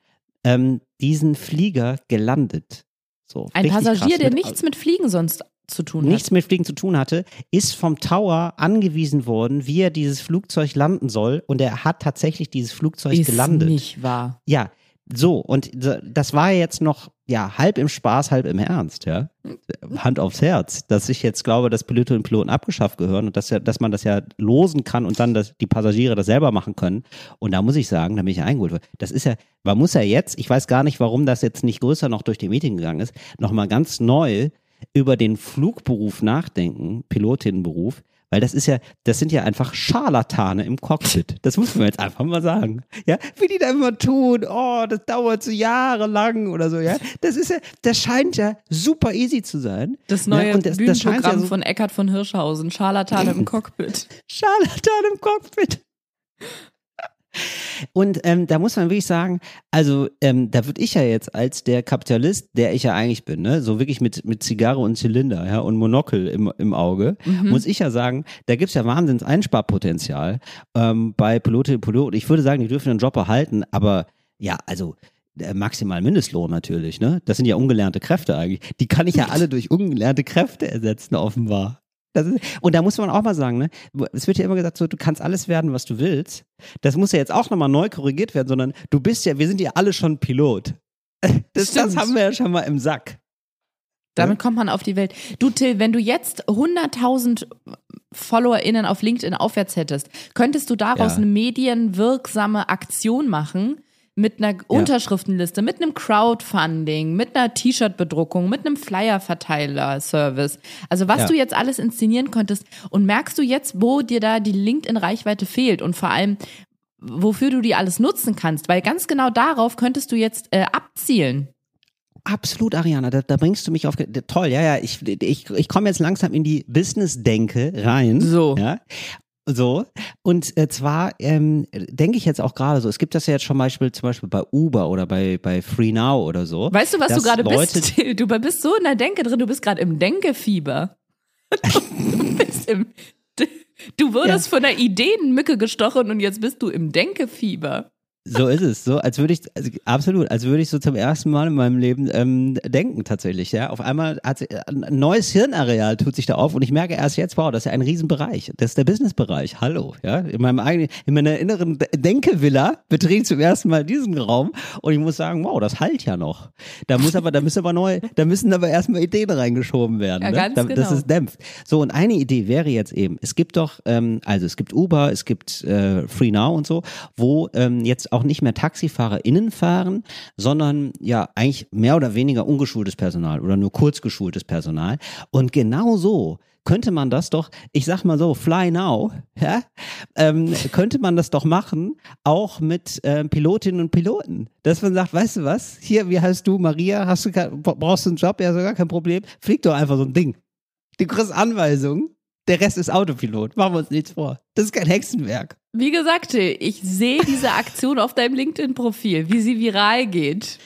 ähm, diesen Flieger gelandet. So, Ein Passagier, krass. der nichts mit Fliegen sonst zu tun nichts hat. mit Fliegen zu tun hatte, ist vom Tower angewiesen worden, wie er dieses Flugzeug landen soll. Und er hat tatsächlich dieses Flugzeug Ist gelandet. nicht wahr. Ja, so. Und das war jetzt noch, ja, halb im Spaß, halb im Ernst, ja. Hand aufs Herz, dass ich jetzt glaube, dass Pilotinnen und Piloten abgeschafft gehören und dass, ja, dass man das ja losen kann und dann dass die Passagiere das selber machen können. Und da muss ich sagen, da bin ich eingeholt. worden. Das ist ja, man muss ja jetzt, ich weiß gar nicht, warum das jetzt nicht größer noch durch die Medien gegangen ist, nochmal ganz neu über den Flugberuf nachdenken, Pilotinnenberuf, weil das ist ja, das sind ja einfach Scharlatane im Cockpit. Das muss man jetzt einfach mal sagen. Ja, wie die da immer tun, oh, das dauert so jahrelang oder so, ja. Das ist ja, das scheint ja super easy zu sein. Das Ja, neue und das- Bühnenprogramm ja so- von Eckhard von Hirschhausen, Scharlatan im Cockpit. Scharlatan im Cockpit. Und ähm, da muss man wirklich sagen, also ähm, da würde ich ja jetzt als der Kapitalist, der ich ja eigentlich bin, ne, so wirklich mit, mit Zigarre und Zylinder ja, und Monokel im, im Auge, muss ich ja sagen, da gibt's ja wahnsinns Einsparpotenzial ähm, bei Pilotinnen und Piloten. Ich würde sagen, die dürfen den Job behalten, aber ja, also äh, maximal Mindestlohn natürlich, ne? Das sind ja ungelernte Kräfte eigentlich. Die kann ich ja alle durch ungelernte Kräfte ersetzen, offenbar. Ist, und da muss man auch mal sagen, ne? Es wird ja immer gesagt, so, du kannst alles werden, was du willst. Das muss ja jetzt auch nochmal neu korrigiert werden, sondern du bist ja, wir sind ja alle schon Pilot. Das, das haben wir ja schon mal im Sack. Damit kommt man auf die Welt. Du, Till, wenn du jetzt 100.000 FollowerInnen auf LinkedIn aufwärts hättest, könntest du daraus Ja. eine medienwirksame Aktion machen mit einer Unterschriftenliste, mit einem Crowdfunding, mit einer T-Shirt-Bedruckung, mit einem Flyer-Verteiler-Service. Also was Ja. du jetzt alles inszenieren könntest und merkst du jetzt, wo dir da die LinkedIn-Reichweite fehlt und vor allem, wofür du die alles nutzen kannst, weil ganz genau darauf könntest du jetzt äh, abzielen. Absolut, Ariana, da, da bringst du mich auf. Toll, ja, ja, ich, ich, ich komme jetzt langsam in die Business-Denke rein. So. Ja. So. Und äh, zwar ähm, denke ich jetzt auch gerade so, es gibt das ja jetzt schon Beispiel, zum Beispiel bei Uber oder bei, bei Free Now oder so. Weißt du, was du gerade bist? Du bist so in der Denke drin, du bist gerade im Denkefieber. Du bist im. Du wurdest von der Ideenmücke gestochen und jetzt bist du im Denkefieber. So ist es, so als würde ich, also absolut, als würde ich so zum ersten Mal in meinem Leben ähm, denken tatsächlich. Ja, auf einmal hat sich, ein neues Hirnareal tut sich da auf und ich merke erst jetzt, wow, das ist ja ein Riesenbereich. Das ist der Businessbereich. Hallo, ja, in meinem eigenen, in meiner inneren De- Denkevilla betrete ich zum ersten Mal diesen Raum und ich muss sagen, wow, das halt ja noch. Da muss aber, da müssen aber neu, da müssen aber erstmal Ideen reingeschoben werden, Ja, ne? ganz da, dass genau. es dämpft. So und eine Idee wäre jetzt eben, es gibt doch, ähm, also es gibt Uber, es gibt äh, Free Now und so, wo ähm, jetzt auch nicht mehr TaxifahrerInnen fahren, sondern ja eigentlich mehr oder weniger ungeschultes Personal oder nur kurz geschultes Personal. Und genau so könnte man das doch, ich sag mal so, Fly Now, ja, ähm, könnte man das doch machen, auch mit ähm, Pilotinnen und Piloten. Dass man sagt, weißt du was, hier, wie heißt du, Maria, hast du, brauchst du einen Job? Ja, sogar kein Problem. Flieg doch einfach so ein Ding. Du kriegst Anweisungen, der Rest ist Autopilot. Machen wir uns nichts vor. Das ist kein Hexenwerk. Wie gesagt, ich sehe diese Aktion auf deinem LinkedIn-Profil, wie sie viral geht.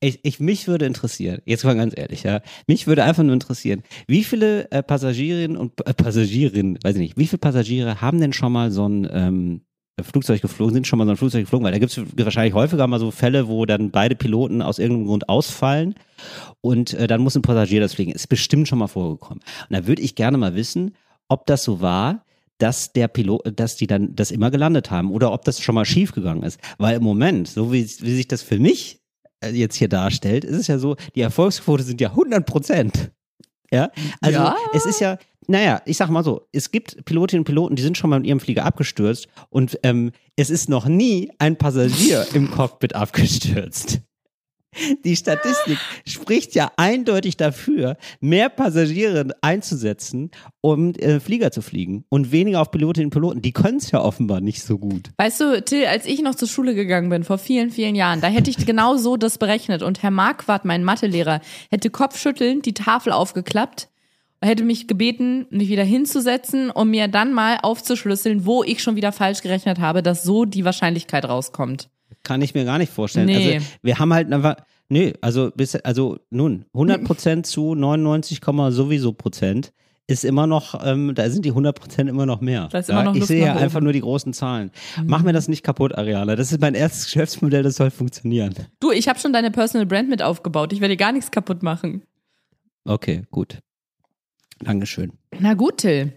Ich, ich, mich würde interessieren, jetzt mal ganz ehrlich, ja, mich würde einfach nur interessieren, wie viele äh, Passagierinnen und äh, Passagierinnen, weiß ich nicht, wie viele Passagiere haben denn schon mal so ein ähm, Flugzeug geflogen, sind schon mal so ein Flugzeug geflogen, weil da gibt es wahrscheinlich häufiger mal so Fälle, wo dann beide Piloten aus irgendeinem Grund ausfallen und äh, dann muss ein Passagier das fliegen. Ist bestimmt schon mal vorgekommen. Und da würde ich gerne mal wissen, ob das so war, dass der Pilot, dass die dann das immer gelandet haben oder ob das schon mal schief gegangen ist. Weil im Moment, so wie, wie sich das für mich äh, jetzt hier darstellt, ist es ja so, die Erfolgsquote sind ja 100 Prozent. Ja, also Ja. es ist ja, naja, ich sag mal so, es gibt Pilotinnen und Piloten, die sind schon mal in ihrem Flieger abgestürzt und ähm, es ist noch nie ein Passagier im Cockpit abgestürzt. Die Statistik spricht ja eindeutig dafür, mehr Passagiere einzusetzen, um äh, Flieger zu fliegen und weniger auf Pilotinnen und Piloten. Die können es ja offenbar nicht so gut. Weißt du, Till, als ich noch zur Schule gegangen bin, vor vielen, vielen Jahren, da hätte ich genau so das berechnet. Und Herr Marquardt, mein Mathelehrer, hätte kopfschüttelnd die Tafel aufgeklappt, hätte mich gebeten, mich wieder hinzusetzen, um mir dann mal aufzuschlüsseln, wo ich schon wieder falsch gerechnet habe, dass so die Wahrscheinlichkeit rauskommt. Kann ich mir gar nicht vorstellen. Nee. Also wir haben halt einfach, nee, also bis, also nun, 100 Prozent zu 99, sowieso Prozent ist immer noch, ähm, da sind die 100 Prozent immer noch mehr. Da ist immer noch ich sehe ja einfach. Mhm. nur die großen Zahlen. Mach mir das nicht kaputt, Ariana. Das ist mein erstes Geschäftsmodell, das soll funktionieren. Du, ich habe schon deine Personal Brand mit aufgebaut. Ich werde dir gar nichts kaputt machen. Okay, gut. Dankeschön. Na gut, Till.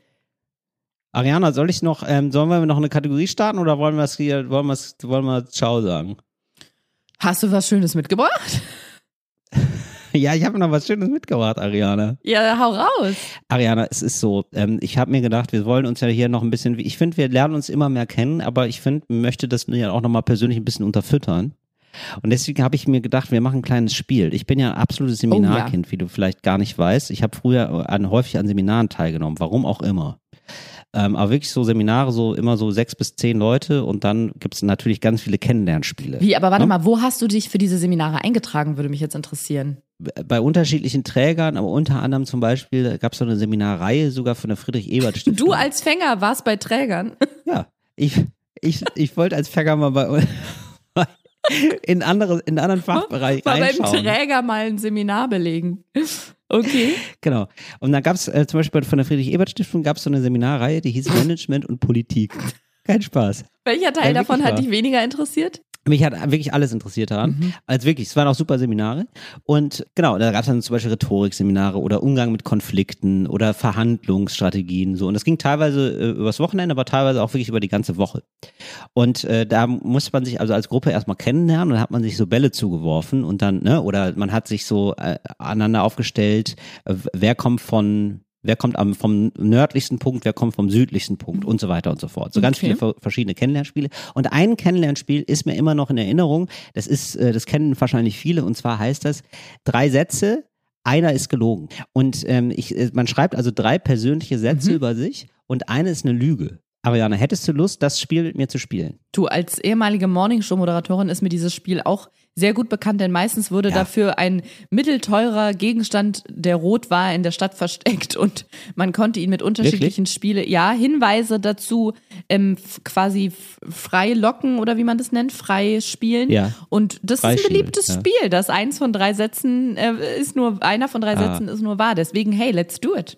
Ariana, soll ich noch, ähm, sollen wir noch eine Kategorie starten oder wollen wir es hier, wollen wir es, wollen wir Ciao sagen? Hast du was Schönes mitgebracht? Ja, ich habe noch was Schönes mitgebracht, Ariana. Ja, hau raus. Ariana, es ist so, ähm, ich habe mir gedacht, wir wollen uns ja hier noch ein bisschen, ich finde, wir lernen uns immer mehr kennen, aber ich finde, möchte das mir ja auch nochmal persönlich ein bisschen unterfüttern. Und deswegen habe ich mir gedacht, wir machen ein kleines Spiel. Ich bin ja ein absolutes Seminarkind, wie du vielleicht gar nicht weißt. Ich habe früher an, häufig an Seminaren teilgenommen, warum auch immer. Ähm, aber wirklich so Seminare, so immer so sechs bis zehn Leute und dann gibt es natürlich ganz viele Kennenlernspiele. Wie, aber warte Ne? mal, wo hast du dich für diese Seminare eingetragen, würde mich jetzt interessieren. Bei unterschiedlichen Trägern, aber unter anderem zum Beispiel gab es so eine Seminarreihe sogar von der Friedrich-Ebert-Stiftung. Du als Fänger warst bei Trägern. Ja, ich, ich, ich wollte als Fänger mal bei in andere, in anderen Fachbereich Mal beim reinschauen. Träger mal ein Seminar belegen. Okay. Genau. Und dann gab es äh, zum Beispiel von der Friedrich-Ebert-Stiftung gab es so eine Seminarreihe, die hieß Management und Politik. Kein Spaß. Welcher Teil Ja, davon hat dich weniger interessiert? Mich hat wirklich alles interessiert daran. Mhm. Also wirklich, es waren auch super Seminare. Und genau, da gab es dann zum Beispiel Rhetorikseminare oder Umgang mit Konflikten oder Verhandlungsstrategien. So. Und das ging teilweise äh, übers Wochenende, aber teilweise auch wirklich über die ganze Woche. Und äh, da musste man sich also als Gruppe erstmal kennenlernen und dann hat man sich so Bälle zugeworfen und dann, ne, oder man hat sich so äh, aneinander aufgestellt, äh, wer kommt von Wer kommt am, vom nördlichsten Punkt, wer kommt vom südlichsten Punkt und so weiter und so fort. So ganz Okay. viele ver- verschiedene Kennenlernspiele. Und ein Kennenlernspiel ist mir immer noch in Erinnerung. Das ist, äh, das kennen wahrscheinlich viele. Und zwar heißt das drei Sätze. Einer ist gelogen. Und ähm, ich, äh, man schreibt also drei persönliche Sätze Mhm. über sich und eine ist eine Lüge. Ariane, hättest du Lust, das Spiel mit mir zu spielen? Du, als ehemalige Morningshow-Moderatorin ist mir dieses Spiel auch sehr gut bekannt, denn meistens wurde Ja. dafür ein mittelteurer Gegenstand, der rot war, in der Stadt versteckt und man konnte ihn mit unterschiedlichen Spiele, ja, Hinweise dazu ähm, quasi frei locken oder wie man das nennt, frei spielen. Ja. Und das ist ein beliebtes ja. Spiel. Das eins von drei Sätzen äh, ist nur, einer von drei Ah. Sätzen ist nur wahr. Deswegen, hey, let's do it.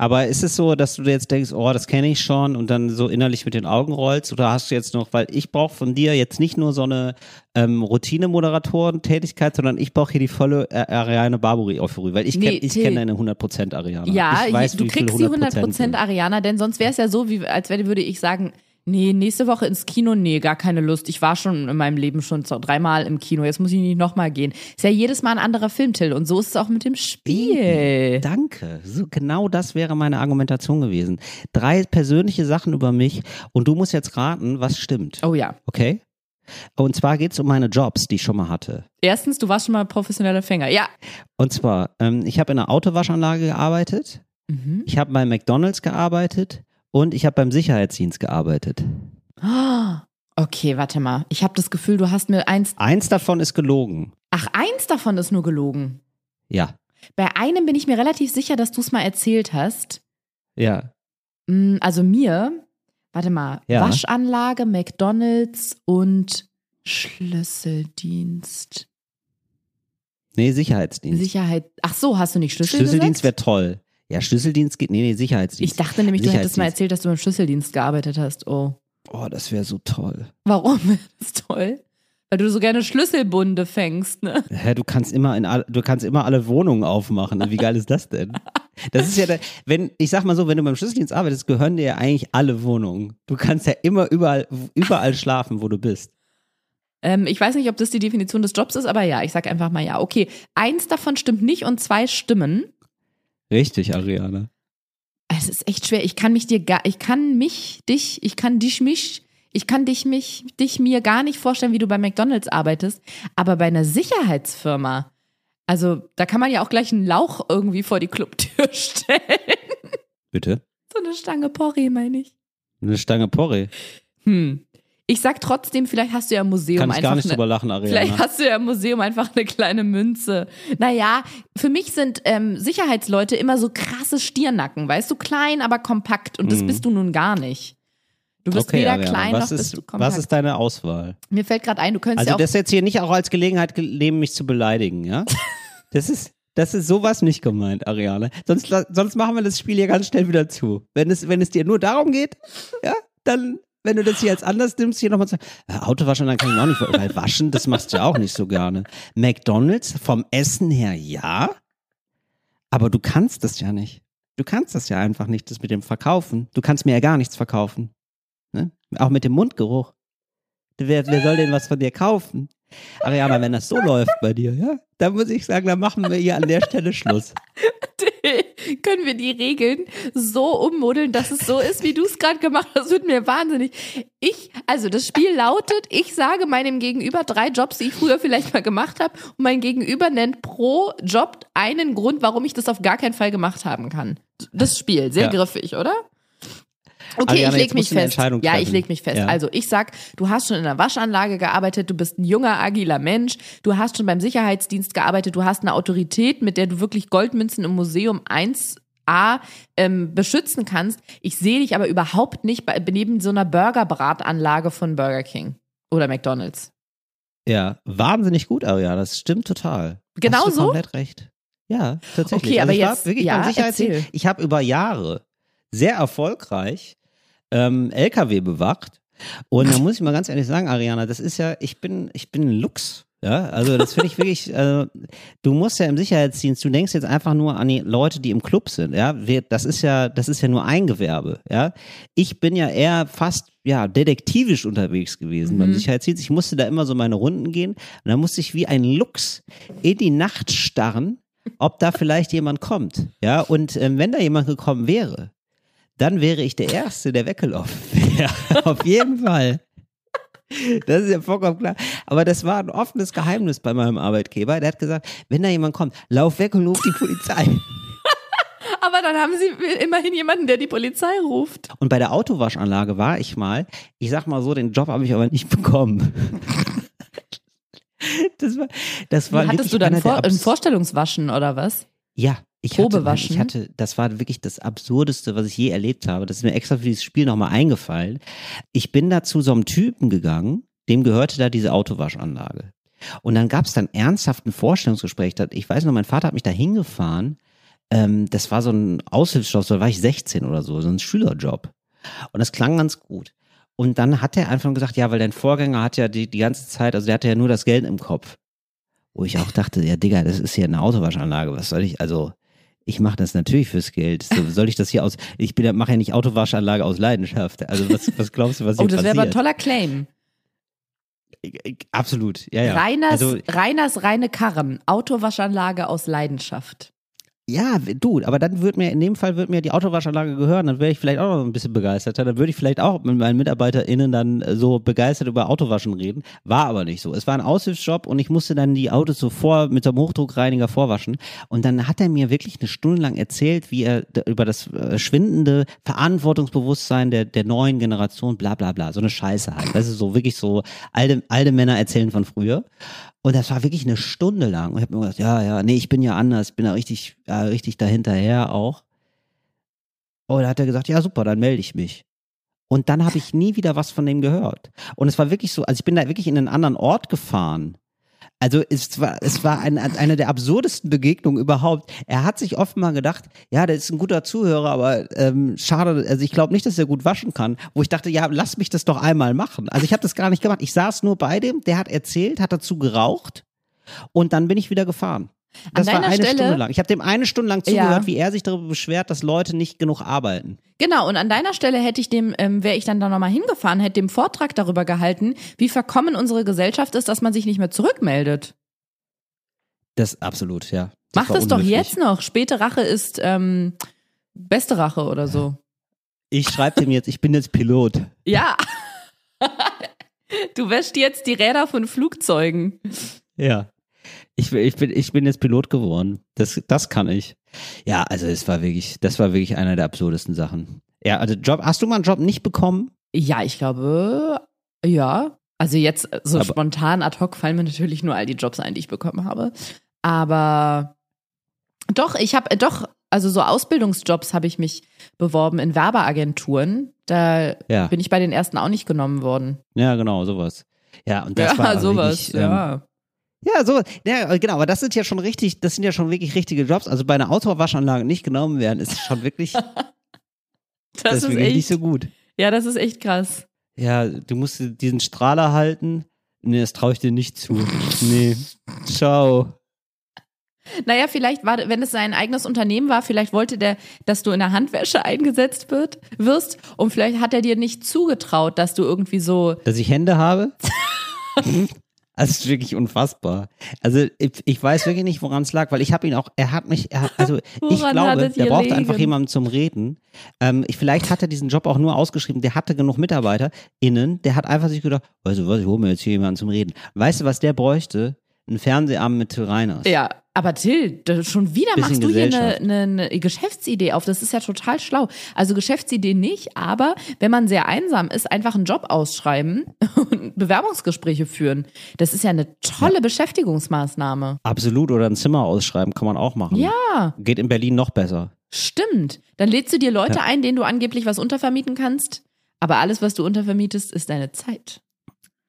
Aber ist es so, dass du jetzt denkst, oh, das kenne ich schon und dann so innerlich mit den Augen rollst? Oder hast du jetzt noch, weil ich brauche von dir jetzt nicht nur so eine ähm, Routine-Moderatoren-Tätigkeit, sondern ich brauche hier die volle äh, Ariane Barbary-Euphorie, weil ich Nee, kenne ich Till. kenn deine 100% Ariane. Ja, ich weiß, du kriegst die 100% 100% sind. Ariana, denn sonst wäre es ja so, wie, als würde ich sagen, nee, nächste Woche ins Kino, nee, gar keine Lust. Ich war schon in meinem Leben schon so dreimal im Kino, jetzt muss ich nicht nochmal gehen. Ist ja jedes Mal ein anderer Film, Till, und so ist es auch mit dem Spiel. Danke. So, genau das wäre meine Argumentation gewesen. Drei persönliche Sachen über mich und du musst jetzt raten, was stimmt. Oh ja. Okay? Und zwar geht es um meine Jobs, die ich schon mal hatte. Erstens, du warst schon mal professioneller Fänger. Ja. Und zwar, ähm, ich habe in einer Autowaschanlage gearbeitet, Mhm. ich habe bei McDonalds gearbeitet und ich habe beim Sicherheitsdienst gearbeitet. Ah, Okay, warte mal. Ich habe das Gefühl, du hast mir eins. Eins davon ist gelogen. Ach, eins davon ist nur gelogen. Ja, Bei einem bin ich mir relativ sicher, dass du es mal erzählt hast. ja. Mm, Also mir, warte mal, Ja. Waschanlage, McDonalds und Schlüsseldienst. Nee, Sicherheitsdienst. Sicherheit. Ach so, hast du nicht Schlüssel Schlüsseldienst wäre toll. Ja, Schlüsseldienst geht, nee, nee, Sicherheitsdienst. Ich dachte nämlich, du hättest mal erzählt, dass du im Schlüsseldienst gearbeitet hast. Oh. Oh, das wäre so toll. Warum? Das ist toll. Weil du so gerne Schlüsselbunde fängst, ne? Hä, du kannst immer in all, du kannst immer alle Wohnungen aufmachen. Wie geil ist das denn? Das ist ja, der, wenn ich sag mal so, wenn du beim Schlüsseldienst arbeitest, gehören dir ja eigentlich alle Wohnungen. Du kannst ja immer überall überall schlafen, wo du bist. Ähm, ich weiß nicht, ob das die Definition des Jobs ist, aber ja, ich sag einfach mal ja. Okay, eins davon stimmt nicht und zwei stimmen. Richtig, Ariana. Es ist echt schwer. Ich kann mich dir gar, ich kann mich, dich, ich kann dich mich, ich kann dich mich, dich mir gar nicht vorstellen, wie du bei McDonalds arbeitest. Aber bei einer Sicherheitsfirma, also da kann man ja auch gleich einen Lauch irgendwie vor die Clubtür stellen. Bitte? So eine Stange Porree, meine ich. Eine Stange Porree. Hm. Ich sag trotzdem, vielleicht hast du ja im Museum Kann ich einfach gar nicht eine, drüber lachen, Vielleicht Ariana. hast du ja im Museum einfach eine kleine Münze. Naja, für mich sind ähm, Sicherheitsleute immer so krasse Stirnacken, weißt du, klein, aber kompakt. Und das bist du nun gar nicht. Du bist Mhm. Okay, weder Ariana, klein was noch ist, bist du kompakt. was ist deine Auswahl? Mir fällt gerade ein, du könntest Also ja auch. das jetzt hier nicht auch als Gelegenheit nehmen, mich zu beleidigen, ja? Das ist, das ist sowas nicht gemeint, Ariane. Sonst, sonst machen wir das Spiel hier ganz schnell wieder zu. Wenn es, wenn es dir nur darum geht, ja, dann, wenn du das hier als anders nimmst, hier nochmal zu, äh, Auto waschen, dann kann ich auch nicht, weil waschen, das machst du ja auch nicht so gerne. McDonalds, vom Essen her ja, aber du kannst das ja nicht. Du kannst das ja einfach nicht, das mit dem Verkaufen. Du kannst mir ja gar nichts verkaufen. Ne? Auch mit dem Mundgeruch. Wer, wer soll denn was von dir kaufen? Ariana, wenn das so läuft bei dir, ja, dann muss ich sagen, dann machen wir hier an der Stelle Schluss. können wir die Regeln so ummodeln, dass es so ist, wie du es gerade gemacht hast. Das wird mir wahnsinnig. Ich, also das Spiel lautet, ich sage meinem Gegenüber drei Jobs, die ich früher vielleicht mal gemacht habe, und mein Gegenüber nennt pro Job einen Grund, warum ich das auf gar keinen Fall gemacht haben kann. Das Spiel, sehr Ja. griffig, oder? Okay, Ariana, ich leg mich fest. Ja, ich leg mich fest. Ja. Also ich sag, du hast schon in der Waschanlage gearbeitet, du bist ein junger, agiler Mensch, du hast schon beim Sicherheitsdienst gearbeitet, du hast eine Autorität, mit der du wirklich Goldmünzen im Museum 1a ähm, beschützen kannst. Ich sehe dich aber überhaupt nicht bei, neben so einer Burgerbratanlage von Burger King oder McDonalds. Ja, wahnsinnig gut, Ariana, das stimmt total. Genau Hast du so? komplett recht. Ja, tatsächlich. Okay, aber ich jetzt- war wirklich ja, erzähl. Ich habe über Jahre sehr erfolgreich ähm, LKW bewacht. Und da muss ich mal ganz ehrlich sagen, Ariana, das ist ja, ich bin, ich bin ein Lux. Ja, also das finde ich wirklich, äh, du musst ja im Sicherheitsdienst, du denkst jetzt einfach nur an die Leute, die im Club sind, ja, Wir- das ist ja, das ist ja nur ein Gewerbe, ja. Ich bin ja eher fast, ja, detektivisch unterwegs gewesen beim Sicherheitsdienst. Ich musste da immer so meine Runden gehen und dann musste ich wie ein Lux in die Nacht starren, ob da vielleicht jemand kommt, ja, und ähm, wenn da jemand gekommen wäre, dann wäre ich der Erste, der weggelaufen wäre. Auf jeden Fall. Das ist ja vollkommen klar. Aber das war ein offenes Geheimnis bei meinem Arbeitgeber. Der hat gesagt, wenn da jemand kommt, lauf weg und ruf die Polizei. Aber dann haben sie immerhin jemanden, der die Polizei ruft. Und bei der Autowaschanlage war ich mal, ich sag mal so, den Job habe ich aber nicht bekommen. Das war, das war hattest du dann vor, ein Vorstellungswaschen oder was? Ja, ich hatte, Probewaschen? ich hatte, das war wirklich das Absurdeste, was ich je erlebt habe. Das ist mir extra für dieses Spiel nochmal eingefallen. Ich bin da zu so einem Typen gegangen, dem gehörte da diese Autowaschanlage. Und dann gab es dann ernsthaft ein Vorstellungsgespräch. Ich weiß noch, mein Vater hat mich da hingefahren. Ähm, das war so ein Aushilfsjob, da war ich 16 oder so, so ein Schülerjob. Und das klang ganz gut. Und dann hat er einfach gesagt, ja, weil dein Vorgänger hat ja die, die ganze Zeit, also der hatte ja nur das Geld im Kopf. Wo ich auch dachte, ja, Digga, das ist hier eine Autowaschanlage. Was soll ich, also, ich mache das natürlich fürs Geld. So, soll ich das hier aus, ich mache ja nicht Autowaschanlage aus Leidenschaft. Also, was, was glaubst du, was hier Oh, das wäre passiert? aber ein toller Claim. Absolut, ja, ja. Reiners, Also, Reiners reine Karren. Autowaschanlage aus Leidenschaft. Ja, du, aber dann würde mir, in dem Fall würde mir die Autowaschanlage gehören, dann wäre ich vielleicht auch noch ein bisschen begeisterter. Dann würde ich vielleicht auch mit meinen MitarbeiterInnen dann äh, so begeistert über Autowaschen reden. War aber nicht so. Es war ein Aushilfsjob und ich musste dann die Autos so vor, mit dem Hochdruckreiniger vorwaschen. Und dann hat er mir wirklich eine Stunde lang erzählt, wie er über das äh, schwindende Verantwortungsbewusstsein der, der neuen Generation, bla, bla, bla. So eine Scheiße halt. Das ist so wirklich so, alte, alte Männer erzählen von früher. Und das war wirklich eine Stunde lang. Und ich habe mir gedacht, ja, ja, nee, ich bin ja anders, bin da richtig, ja, richtig dahinterher auch. Und da hat er gesagt, ja, super, dann melde ich mich. Und dann habe ich nie wieder was von dem gehört. Und es war wirklich so, also ich bin da wirklich in einen anderen Ort gefahren. Also es war, es war ein, eine der absurdesten Begegnungen überhaupt. Er hat sich offenbar gedacht, ja, der ist ein guter Zuhörer, aber ähm, schade, also ich glaube nicht, dass er gut waschen kann. Wo ich dachte, ja, lass mich das doch einmal machen. Also ich habe das gar nicht gemacht. Ich saß nur bei dem, der hat erzählt, hat dazu geraucht und dann bin ich wieder gefahren. Das war eine Stelle- Stunde lang. Ich habe dem eine Stunde lang zugehört, Ja. wie er sich darüber beschwert, dass Leute nicht genug arbeiten. Genau, und an deiner Stelle hätte ich dem, ähm, wäre ich dann da nochmal hingefahren, hätte dem Vortrag darüber gehalten, wie verkommen unsere Gesellschaft ist, dass man sich nicht mehr zurückmeldet. Das absolut, ja. Das Mach das doch jetzt noch. Späte Rache ist ähm, beste Rache oder so. Ich schreibe dem jetzt, ich bin jetzt Pilot. Ja. du wäschst jetzt die Räder von Flugzeugen. Ja. Ich, bin- ich, bin, ich bin jetzt Pilot geworden. Das, das kann ich. Ja, also es war wirklich, das war wirklich einer der absurdesten Sachen. Ja, also Job, hast du mal einen Job nicht bekommen? Ja, ich glaube, ja. Also jetzt so Aber- spontan ad hoc fallen mir natürlich nur all die Jobs ein, die ich bekommen habe. Aber doch, ich habe doch, also so Ausbildungsjobs habe ich mich beworben in Werbeagenturen. Da Ja. bin ich bei den ersten auch nicht genommen worden. Ja, genau, sowas. Ja, und das ja, war sowas, wirklich, ähm, ja. Ja, so, ja, genau, aber das sind ja schon richtig, das sind ja schon wirklich richtige Jobs. Also bei einer Outdoor-Waschanlage nicht genommen werden, ist schon wirklich, das, Das, ist ist wirklich echt, nicht so gut. ja, das ist echt krass. Ja, du musst diesen Strahler halten. Nee, das traue ich dir nicht zu. Nee. Ciao. Naja, vielleicht war, wenn es sein eigenes Unternehmen war, vielleicht wollte der, dass du in der Handwäsche eingesetzt wird, wirst und vielleicht hat er dir nicht zugetraut, dass du irgendwie so, Dass ich Hände habe? Das ist wirklich unfassbar. Also ich, ich weiß wirklich nicht, woran es lag, weil ich habe ihn auch, er hat mich, er, hat- also ich glaube, der brauchte einfach liegen? jemanden zum Reden. Ähm, ich, vielleicht hat er diesen Job auch nur ausgeschrieben, der hatte genug Mitarbeiter innen, der hat einfach sich gedacht, weißt du was, ich hole mir jetzt hier jemanden zum Reden. Weißt du, was der bräuchte? Ein Fernsehabend mit Till Reiners. ja, aber Till, schon wieder machst du hier eine, eine, eine Geschäftsidee auf. Das ist ja total schlau. Also Geschäftsidee nicht, aber wenn man sehr einsam ist, einfach einen Job ausschreiben und Bewerbungsgespräche führen. Das ist ja eine tolle Beschäftigungsmaßnahme. Absolut, oder ein Zimmer ausschreiben, kann man auch machen. Ja, Geht in Berlin noch besser. stimmt. Dann lädst du dir Leute Ja. ein, denen du angeblich was untervermieten kannst. Aber alles, was du untervermietest, ist deine Zeit.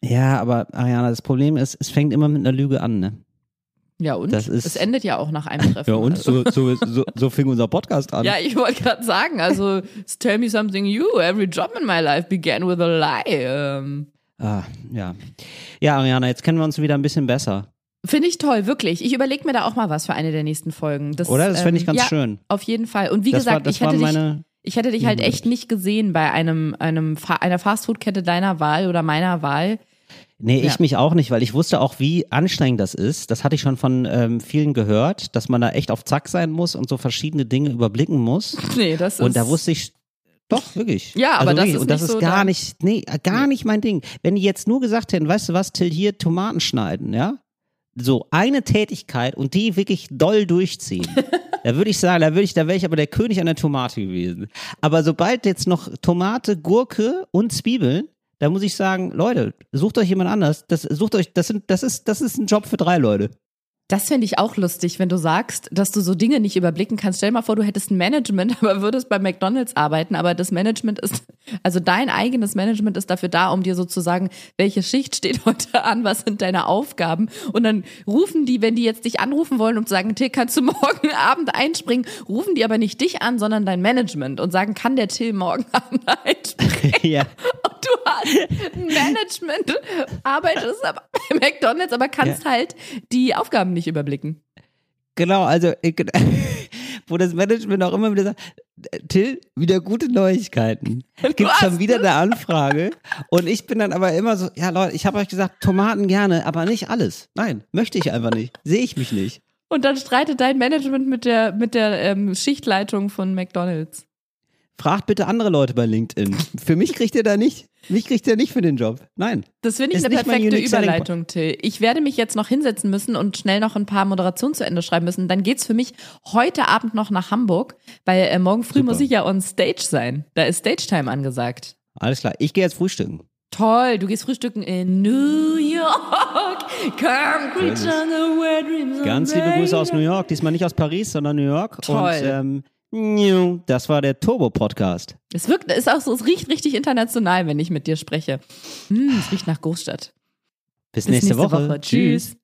Ja, aber Ariana, das Problem ist, es fängt immer mit einer Lüge an, ne? Ja, und Das ist- es endet ja auch nach einem Treffen. Ja, und Also. so, so, so, so fing unser Podcast an. Ja, ich wollte gerade sagen, also tell me something new. Every job in my life began with a lie. Ähm, Ah, ja. Ja, Ariana, jetzt kennen wir uns wieder ein bisschen besser. Finde ich toll, wirklich. Ich überlege mir da auch mal was für eine der nächsten Folgen. Das, Oder? Das fände ich ähm, ganz ja, schön. Auf jeden Fall. Und wie das war, gesagt, das ich hätte, waren dich, meine. ich hätte dich halt echt nicht gesehen bei einem, einem einer Fastfood-Kette deiner Wahl oder meiner Wahl. Nee, ich Ja. mich auch nicht, weil ich wusste auch, wie anstrengend das ist. Das hatte ich schon von ähm, vielen gehört, dass man da echt auf Zack sein muss und so verschiedene Dinge überblicken muss. Nee, das ist. Und da wusste ich, doch, wirklich. Ja, aber also das wirklich. ist Und das ist so gar nicht, nee, gar Nee. nicht mein Ding. Wenn die jetzt nur gesagt hätten, weißt du was, Till, hier Tomaten schneiden, ja? So eine Tätigkeit und die wirklich doll durchziehen. da würde ich sagen, da würde ich, da wäre ich aber der König an der Tomate gewesen. Aber sobald jetzt noch Tomate, Gurke und Zwiebeln, da muss ich sagen, Leute, sucht euch jemand anders. Das sucht euch, das sind, das ist, das ist ein Job für drei Leute. Das fände ich auch lustig, wenn du sagst, dass du so Dinge nicht überblicken kannst. Stell dir mal vor, du hättest ein Management, aber würdest bei McDonalds arbeiten, aber das Management ist, also dein eigenes Management ist dafür da, um dir sozusagen, welche Schicht steht heute an, was sind deine Aufgaben und dann rufen die, wenn die jetzt dich anrufen wollen, um zu sagen, Till, kannst du morgen Abend einspringen, rufen die aber nicht dich an, sondern dein Management und sagen, kann der Till morgen Abend einspringen? ja. Und du hast ein Management, arbeitest aber bei McDonalds, aber kannst halt die Aufgaben nicht überblicken. Genau, also wo das Management auch immer wieder sagt, Till, wieder gute Neuigkeiten. Gibt schon wieder eine Anfrage. Und ich bin dann aber immer so, ja Leute, ich habe euch gesagt, Tomaten gerne, aber nicht alles. Nein, möchte ich einfach nicht. Sehe ich mich nicht. Und dann streitet dein Management mit der, mit der ähm, Schichtleitung von McDonalds. Fragt bitte andere Leute bei LinkedIn. Für mich kriegt ihr da nicht. Mich kriegt ihr nicht für den Job. Nein. Das finde ich eine perfekte Überleitung, Till. Ich werde mich jetzt noch hinsetzen müssen und schnell noch ein paar Moderationen zu Ende schreiben müssen. Dann geht's für mich heute Abend noch nach Hamburg, weil äh, morgen früh Super. muss ich ja on Stage sein. Da ist Stage-Time angesagt. Alles klar. Ich gehe jetzt frühstücken. Toll, du gehst frühstücken in New York. Concrete on the dreams Ganz liebe Grüße aus New. York. Diesmal nicht aus Paris, sondern New York. Toll. Und ähm, das war der Turbo-Podcast. Es wirkt, ist auch so, es riecht richtig international, wenn ich mit dir spreche. Hm, es riecht nach Großstadt. Bis, Bis nächste, Woche. Tschüss.